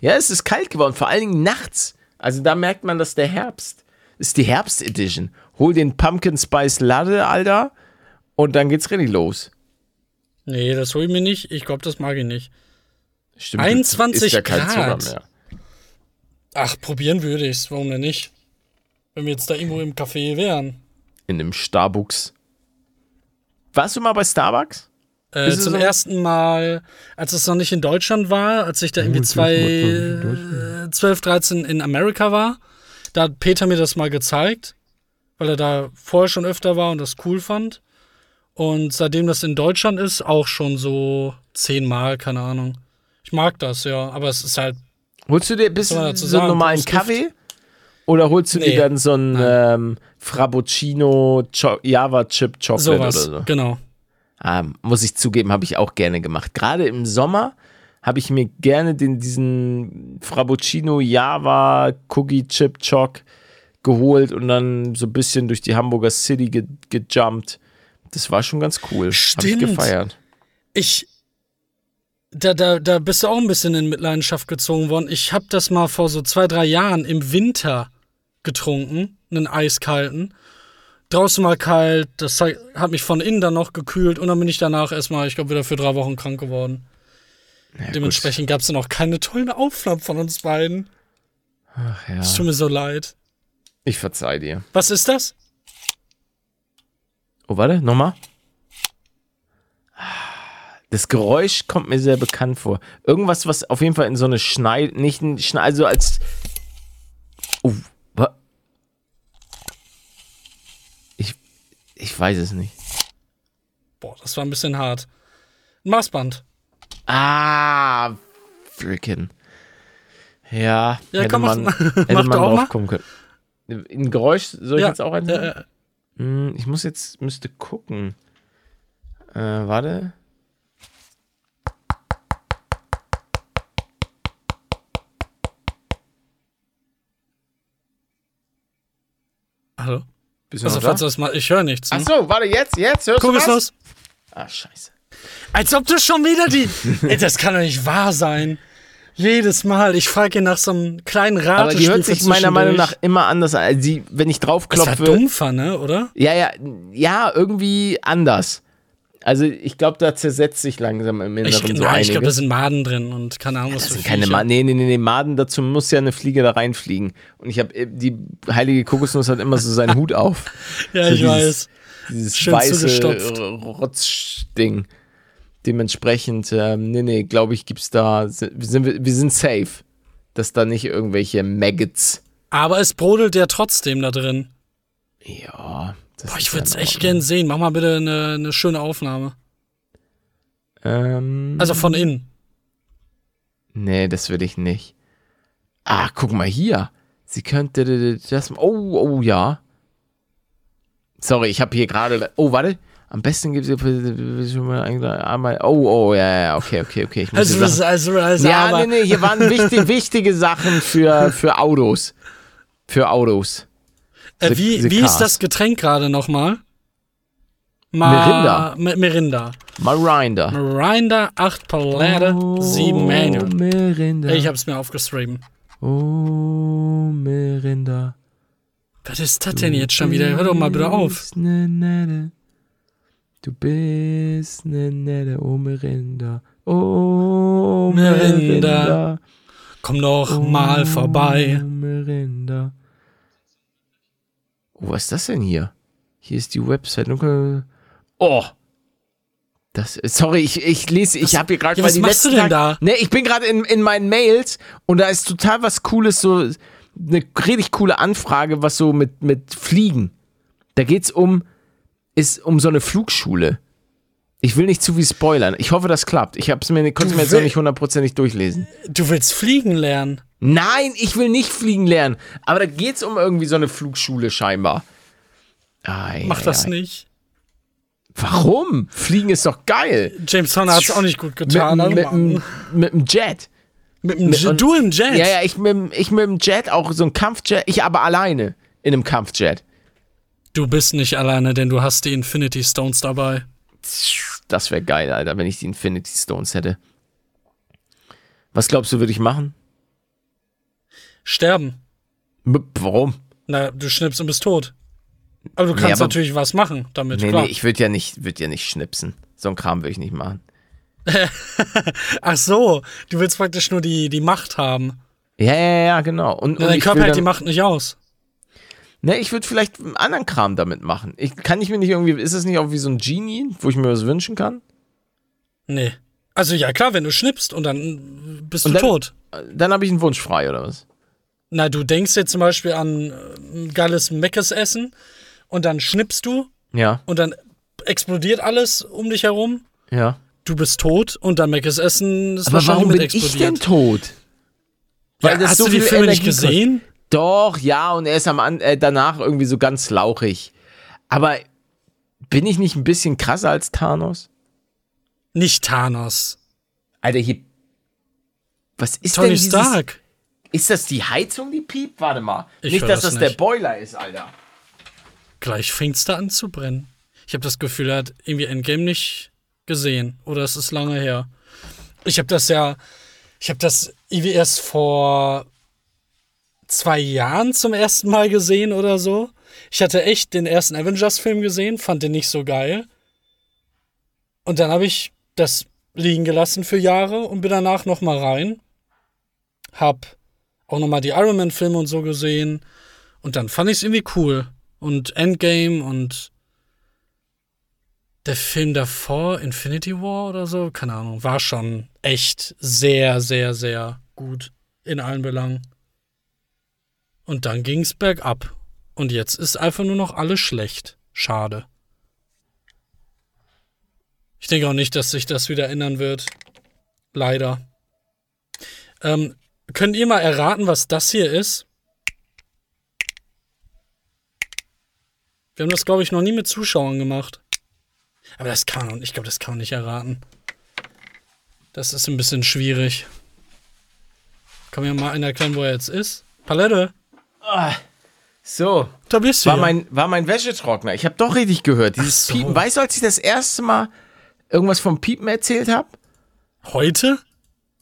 Ja, es ist kalt geworden, vor allen Dingen nachts. Also da merkt man, dass der Herbst ist die Herbst-Edition. Hol den Pumpkin Spice Latte, Alter, und dann geht's richtig los. Nee, das hol ich mir nicht. Ich glaube, das mag ich nicht. Stimmt, 21 ist ja Grad. Ach, probieren würde ich's. Warum denn nicht? Wenn wir jetzt da irgendwo im Café wären. In einem Starbucks. Warst du mal bei Starbucks? Äh, zum so? ersten Mal, als es noch nicht in Deutschland war, als ich da irgendwie zwei, äh, 12, 13 in Amerika war, da hat Peter mir das mal gezeigt, weil er da vorher schon öfter war und das cool fand. Und seitdem das in Deutschland ist, auch schon so zehnmal, keine Ahnung. Ich mag das, ja, aber es ist halt, Holst du dir du dazu so normalen? Kaffee? Oder holst du Nee. dir dann so ein ähm, Frappuccino Cho Java Chip Chocolate Sowas, oder so? genau. Ah, muss ich zugeben, habe ich auch gerne gemacht. Gerade im Sommer habe ich mir gerne den, diesen Frappuccino Java Cookie Chip Choc geholt und dann so ein bisschen durch die Hamburger City ge gejumpt. Das war schon ganz cool. Habe ich Stimmt. gefeiert. Ich. Da, da, da bist du auch ein bisschen in Mitleidenschaft gezogen worden. Ich habe das mal vor so zwei, drei Jahren im Winter getrunken, einen eiskalten. Draußen mal kalt, das hat mich von innen dann noch gekühlt und dann bin ich danach erstmal, ich glaube, wieder für drei Wochen krank geworden. Ja, Dementsprechend gab es dann auch keine tollen Aufnahmen von uns beiden. Ach, ja. Es tut mir so leid. Ich verzeih dir. Was ist das? Oh, warte, nochmal. Das Geräusch kommt mir sehr bekannt vor. Irgendwas, was auf jeden Fall in so eine Schneid, nicht ein Schneid, also als. Oh, wa? Ich, ich weiß es nicht. Boah, das war ein bisschen hart. Ein Maßband. Ah, freaking. Ja, Ja, hätte komm, mach- man, hätte mach man drauf mal. kommen können. Ein Geräusch, soll ich ja, jetzt auch eins äh, äh, Hm, Ich muss jetzt, müsste gucken. Äh, warte. hallo? Bist du Also, noch da? falls du das mal, ich höre nichts. Ne? Ach so, warte, jetzt, jetzt, hörst Guck, du ist was? los. Ah, scheiße. Als ob du schon wieder die. Ey, das kann doch nicht wahr sein. Jedes Mal. Ich frage ihn nach so einem kleinen Aber Ratespiel. die hört sich meiner Meinung nach immer anders an. Also die, wenn ich Das war draufklopfe. dumpfer, ne, oder? Ja, ja, ja, irgendwie anders. Also ich glaube, da zersetzt sich langsam im Inneren Ich, so nein, ich einiges. glaube, da sind Maden drin und keine Ahnung, was Das für sind keine. Maden. Nee, nee, nee, Maden, dazu muss ja eine Fliege da reinfliegen. Und ich habe, die heilige Kokosnuss hat immer so seinen Hut auf. Ja, so ich dieses- weiß. Dieses Schön weiße. Rotzding. Dementsprechend, ähm, nee, nee, glaube ich, gibt's da, sind, wir, sind, wir sind safe, dass da nicht irgendwelche Maggots. Aber es brodelt ja trotzdem da drin. Ja, das Boah, ich würde es echt gern sehen. Mach mal bitte eine, eine schöne Aufnahme. Ähm, Also von innen. Nee, das will ich nicht. Ah, guck mal hier. Sie könnte das. Oh, oh ja. Sorry, ich habe hier gerade. Oh, warte. Am besten gibt es schon mal einmal. Oh, oh, ja, ja, okay, okay, okay. Ich muss Also, das, also, also ja, nee, nee, hier waren wichtig, wichtige Sachen für, für Autos. Für Autos. Äh, wie, wie ist das Getränk gerade nochmal? Mirinda. Mi- Mirinda. Mirinda. Mirinda, 8 Palette, 7 Manual. Mirinda. Ich hab's mir aufgestreamt. Oh, Mirinda. Was ist das denn jetzt schon wieder? Hör doch mal bitte auf. bist ne nette. Du bist ne nette, oh Mirinda. Oh Mirinda. Mirinda. Komm doch mal vorbei. Oh Mirinda. Oh, was ist das denn hier? Hier ist die Website. Oh. Das, sorry, ich, ich lese, ich habe hier gerade ja, mal was die machst du denn Tage- da? Ne, ich bin gerade in, in meinen Mails und da ist total was Cooles, so eine richtig coole Anfrage, was so mit, mit Fliegen. Da geht's um, ist um so eine Flugschule. Ich will nicht zu viel spoilern. Ich hoffe, das klappt. Ich hab's mir, konnte Du mir jetzt noch nicht hundertprozentig durchlesen. Du willst fliegen lernen. Nein, ich will nicht fliegen lernen. Aber da geht's um irgendwie so eine Flugschule scheinbar. Ei, Mach ei, das ei. nicht. Warum? Fliegen ist doch geil. James Horner hat's auch nicht gut Mit, getan. mit, Mit, mit, mit dem Jet. mit, mit, mit- und- du im Jet. Ja, ja, ich mit, dem- ich mit dem Jet, auch so ein Kampfjet. Ich aber alleine in einem Kampfjet. Du bist nicht alleine, denn du hast die Infinity Stones dabei. Das wäre geil, Alter, wenn ich die Infinity Stones hätte. Was glaubst du, würde ich machen? Sterben. M- Warum? Na, du schnippst und bist tot. Aber du kannst aber- natürlich was machen damit, Nee, klar. nee, ich würde ja nicht, würde ja nicht schnipsen. So einen Kram würde ich nicht machen. Ach so, du willst praktisch nur die, die Macht haben. Ja, ja, ja, genau. Und, Na, und dein Körper hält die Macht nicht aus. Ne, ich würde vielleicht einen anderen Kram damit machen. Ich, kann ich mir nicht irgendwie, ist es nicht auch wie so ein Genie, wo ich mir was wünschen kann? Nee. Also ja, klar, wenn du schnippst und dann bist Und du dann- tot. Dann habe ich einen Wunsch frei, oder was? Na, du denkst jetzt zum Beispiel an äh, ein geiles Meckes-Essen und dann schnippst du Ja, und dann explodiert alles um dich herum. ja. Du bist tot und dein Meckes-Essen ist Aber wahrscheinlich warum bin ich explodiert. denn tot? Weil ja, das hast so du die Filme nicht Energie kostet. gesehen? Doch, ja, und er ist am äh, danach irgendwie so ganz lauchig. Aber bin ich nicht ein bisschen krasser als Thanos? Nicht Thanos. Alter, hier. Was ist Tony denn dieses, Stark. Ist das die Heizung, die piept? Warte mal. Ich nicht, dass das das der nicht. Boiler ist, Alter. Gleich fängt's da an zu brennen. Ich habe das Gefühl, er hat irgendwie Endgame nicht gesehen. Oder es ist lange her. Ich habe das ja, ich habe das irgendwie erst vor zwei Jahren zum ersten Mal gesehen oder so. Ich hatte echt den ersten Avengers-Film gesehen, fand den nicht so geil. Und dann habe ich das liegen gelassen für Jahre und bin danach noch mal rein. Hab auch noch mal die Iron Man-Filme und so gesehen. Und dann fand ich es irgendwie cool. Und Endgame und der Film davor, Infinity War oder so, keine Ahnung, war schon echt sehr, sehr, sehr gut in allen Belangen. Und dann ging's bergab. Und jetzt ist einfach nur noch alles schlecht. Schade. Ich denke auch nicht, dass sich das wieder ändern wird. Leider. Ähm, könnt ihr mal erraten, was das hier ist? Wir haben das, glaube ich, noch nie mit Zuschauern gemacht. Aber das kann man, ich glaube, das kann man nicht erraten. Das ist ein bisschen schwierig. Kann mir mal einer erklären, wo er jetzt ist? Palette, So. da bist du. War ja. mein, war mein Wäschetrockner. Ich habe doch richtig gehört. Dieses so. Piepen. Weißt du, als ich das erste Mal irgendwas vom Piepen erzählt habe? Heute?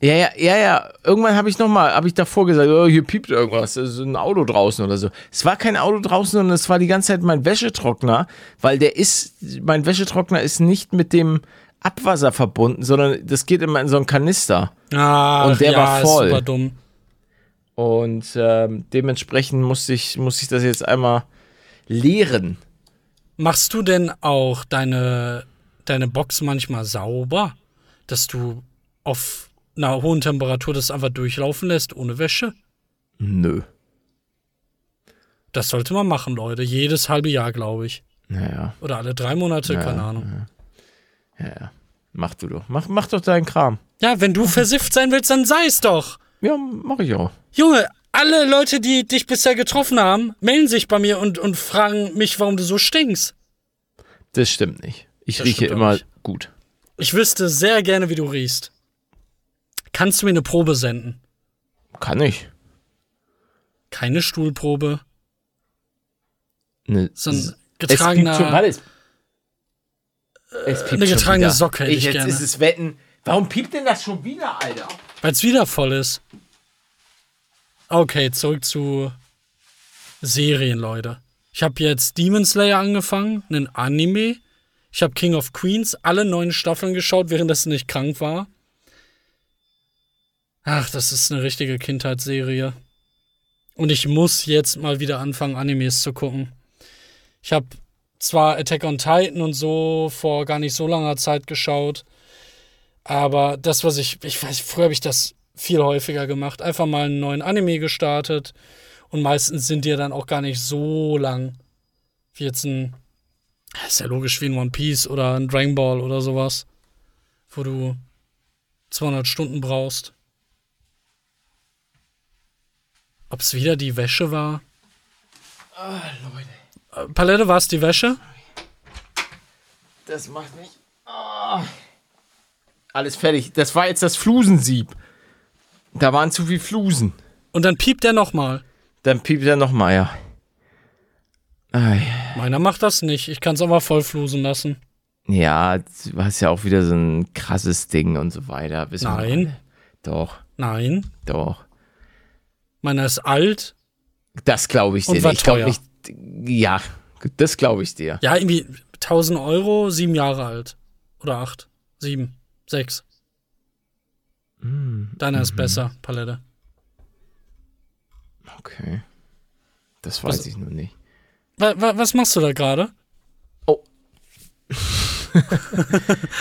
Ja, ja, ja, ja. Irgendwann habe ich noch mal, habe ich davor gesagt, oh, hier piept irgendwas, es ist ein Auto draußen oder so. Es war kein Auto draußen, sondern es war die ganze Zeit mein Wäschetrockner, weil der ist, mein Wäschetrockner ist nicht mit dem Abwasser verbunden, sondern das geht immer in so einen Kanister. Ah, Und der ja, war ist voll. super dumm. Und ähm, dementsprechend musste ich, musste ich das jetzt einmal leeren. Machst du denn auch deine, deine Box manchmal sauber? Dass du auf einer hohen Temperatur das einfach durchlaufen lässt, ohne Wäsche? Nö. Das sollte man machen, Leute. Jedes halbe Jahr, glaube ich. Naja, Oder alle drei Monate, keine Ahnung. ja, ja. Mach du doch. Mach, mach doch deinen Kram. Ja, wenn du versifft sein willst, dann sei es doch. Ja, mach ich auch. Junge, alle Leute, die dich bisher getroffen haben, melden sich bei mir und, und fragen mich, warum du so stinkst. Das stimmt nicht. Ich Das rieche immer nicht. gut. Ich wüsste sehr gerne, wie du riechst. Kannst du mir eine Probe senden? Kann ich. Keine Stuhlprobe, Ne, so ein es getragener. piept schon, warte, es, es piept eine getragene. Socke hätte ich jetzt gerne. ist es Wetten. Warum piept denn das schon wieder, Alter? Weil es wieder voll ist. Okay, zurück zu Serien, Leute. Ich habe jetzt Demon Slayer angefangen, einen Anime. Ich habe King of Queens alle neun Staffeln geschaut, während das nicht krank war. Ach, das ist eine richtige Kindheitsserie. Und ich muss jetzt mal wieder anfangen, Animes zu gucken. Ich habe zwar Attack on Titan und so vor gar nicht so langer Zeit geschaut, aber das, was ich, ich weiß, früher habe ich das viel häufiger gemacht. Einfach mal einen neuen Anime gestartet. Und meistens sind die ja dann auch gar nicht so lang. Wie jetzt ein, ist ja logisch wie ein One Piece oder ein Dragon Ball oder sowas. Wo du 200 Stunden brauchst. Ob es wieder die Wäsche war? Ah, Leute. Äh, Palette, war es die Wäsche? Das macht mich. Ah. Alles fertig. Das war jetzt das Flusensieb. Da waren zu viel Flusen. Und dann piept er nochmal. Dann piept er nochmal, ja. Ei. Meiner macht das nicht. Ich kann es aber voll flusen lassen. Ja, du hast ja auch wieder so ein krasses Ding und so weiter. Wir Nein. Doch, Nein. doch. Meiner ist alt. Das glaube ich Und dir war nicht. Ich glaube nicht. Ja, das glaube ich dir. Ja, irgendwie 1000 Euro, sieben Jahre alt. Oder acht. Sieben. Sechs. Deiner ist besser, Palette. Okay. Das weiß Was- ich nur nicht. Wa wa was machst du da gerade?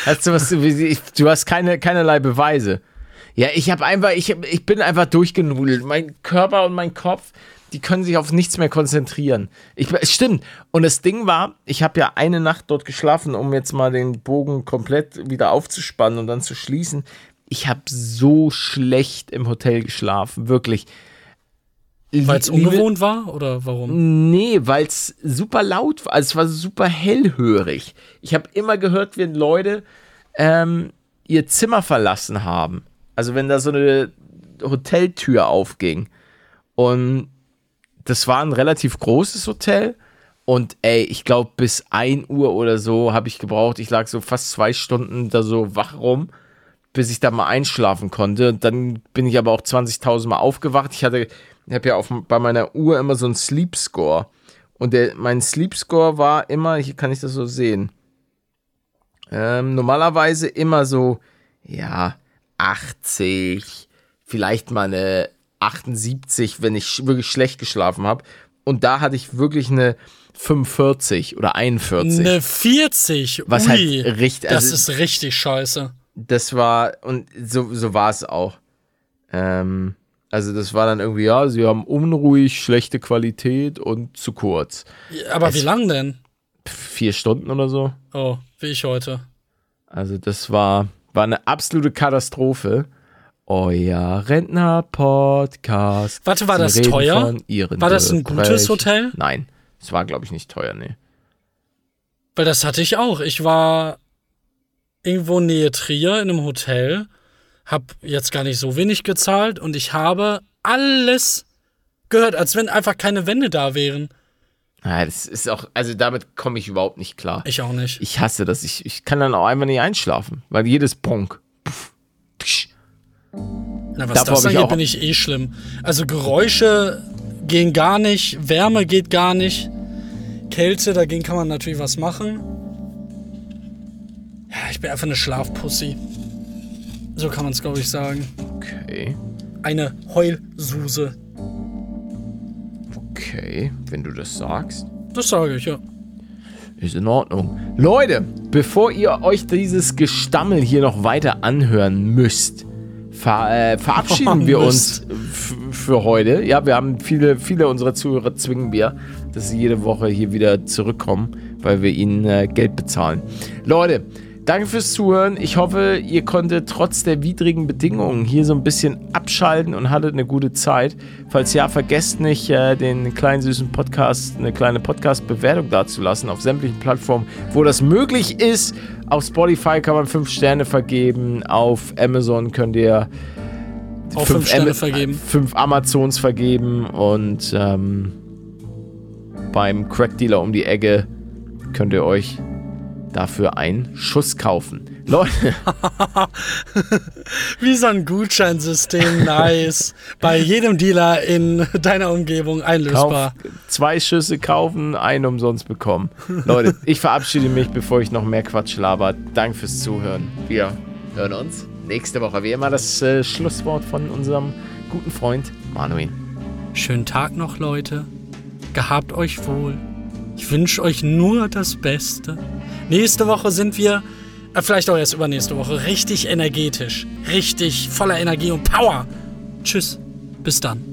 Hast du was? Du hast keine, keinerlei Beweise. Ja, ich habe einfach, ich, ich bin einfach durchgenudelt. Mein Körper und mein Kopf, die können sich auf nichts mehr konzentrieren. Ich, es stimmt. Und das Ding war, ich habe ja eine Nacht dort geschlafen, um jetzt mal den Bogen komplett wieder aufzuspannen und dann zu schließen. Ich habe so schlecht im Hotel geschlafen, wirklich. Weil es ungewohnt war oder warum? Nee, weil es super laut war. Also es war super hellhörig. Ich habe immer gehört, wenn Leute ähm, ihr Zimmer verlassen haben. Also wenn da so eine Hoteltür aufging. Und das war ein relativ großes Hotel. Und ey, ich glaube, bis 1 Uhr oder so habe ich gebraucht. Ich lag so fast zwei Stunden da so wach rum, bis ich da mal einschlafen konnte. Und dann bin ich aber auch 20.000 Mal aufgewacht. Ich hatte, ich habe ja auf, bei meiner Uhr immer so einen Sleep Score. Und der, mein Sleep Score war immer, hier kann ich das so sehen, ähm, normalerweise immer so, ja, 80, vielleicht mal eine 78, wenn ich wirklich schlecht geschlafen habe. Und da hatte ich wirklich eine 45 oder 41. Eine 40. Was Ui, halt richtig- Das also- ist richtig scheiße. das war, und so, so war es auch. Ähm, also das war dann irgendwie, ja, sie haben unruhig, schlechte Qualität und zu kurz. Aber Es- wie lang denn? Vier Stunden oder so. Oh, wie ich heute. Also das war, war eine absolute Katastrophe. Euer Rentner-Podcast. Warte, war Sie das teuer? War das ein gutes. Hotel? Nein, es war, glaube ich, nicht teuer, nee. Weil das hatte ich auch. Ich war irgendwo nähe Trier in einem Hotel, hab jetzt gar nicht so wenig gezahlt und ich habe alles gehört, als wenn einfach keine Wände da wären. Ja, das ist auch, also damit komme ich überhaupt nicht klar. Ich auch nicht. Ich hasse das. Ich, ich kann dann auch einfach nicht einschlafen, weil jedes Bonk. Puff, tsch. Na, was Davor das angeht, bin ich eh schlimm. Also Geräusche gehen gar nicht, Wärme geht gar nicht, Kälte, dagegen kann man natürlich was machen. Ja, ich bin einfach eine Schlafpussy. So kann man es, glaube ich, sagen. Okay, Eine Heulsuse. Okay, wenn du das sagst. Das sage ich, ja. Ist in Ordnung. Leute, bevor ihr euch dieses Gestammel hier noch weiter anhören müsst, ver äh, verabschieden Oh, wir Mist. uns für heute. Ja, wir haben viele, viele unserer Zuhörer zwingen wir, dass sie jede Woche hier wieder zurückkommen, weil wir ihnen äh, Geld bezahlen. Leute, danke fürs Zuhören. Ich hoffe, ihr konntet trotz der widrigen Bedingungen hier so ein bisschen abschalten und hattet eine gute Zeit. Falls ja, vergesst nicht, äh, den kleinen süßen Podcast, eine kleine Podcast-Bewertung dazulassen auf sämtlichen Plattformen, wo das möglich ist. Auf Spotify kann man fünf Sterne vergeben, auf Amazon könnt ihr Auch fünf Sterne Ama- vergeben. Fünf Amazons vergeben und ähm, beim Crack Dealer um die Ecke könnt ihr euch dafür einen Schuss kaufen. Leute, Wie so ein Gutscheinsystem, nice. Bei jedem Dealer in deiner Umgebung kauf, einlösbar. zwei Schüsse kaufen, einen umsonst bekommen. Leute, ich verabschiede mich, bevor ich noch mehr Quatsch laber. Danke fürs Zuhören. Wir hören uns nächste Woche. Wie immer das äh, Schlusswort von unserem guten Freund Manuel. Schönen Tag noch, Leute. Gehabt euch wohl. Ich wünsche euch nur das Beste. Nächste Woche sind wir, äh, vielleicht auch erst übernächste Woche, richtig energetisch. Richtig voller Energie und Power. Tschüss. Bis dann.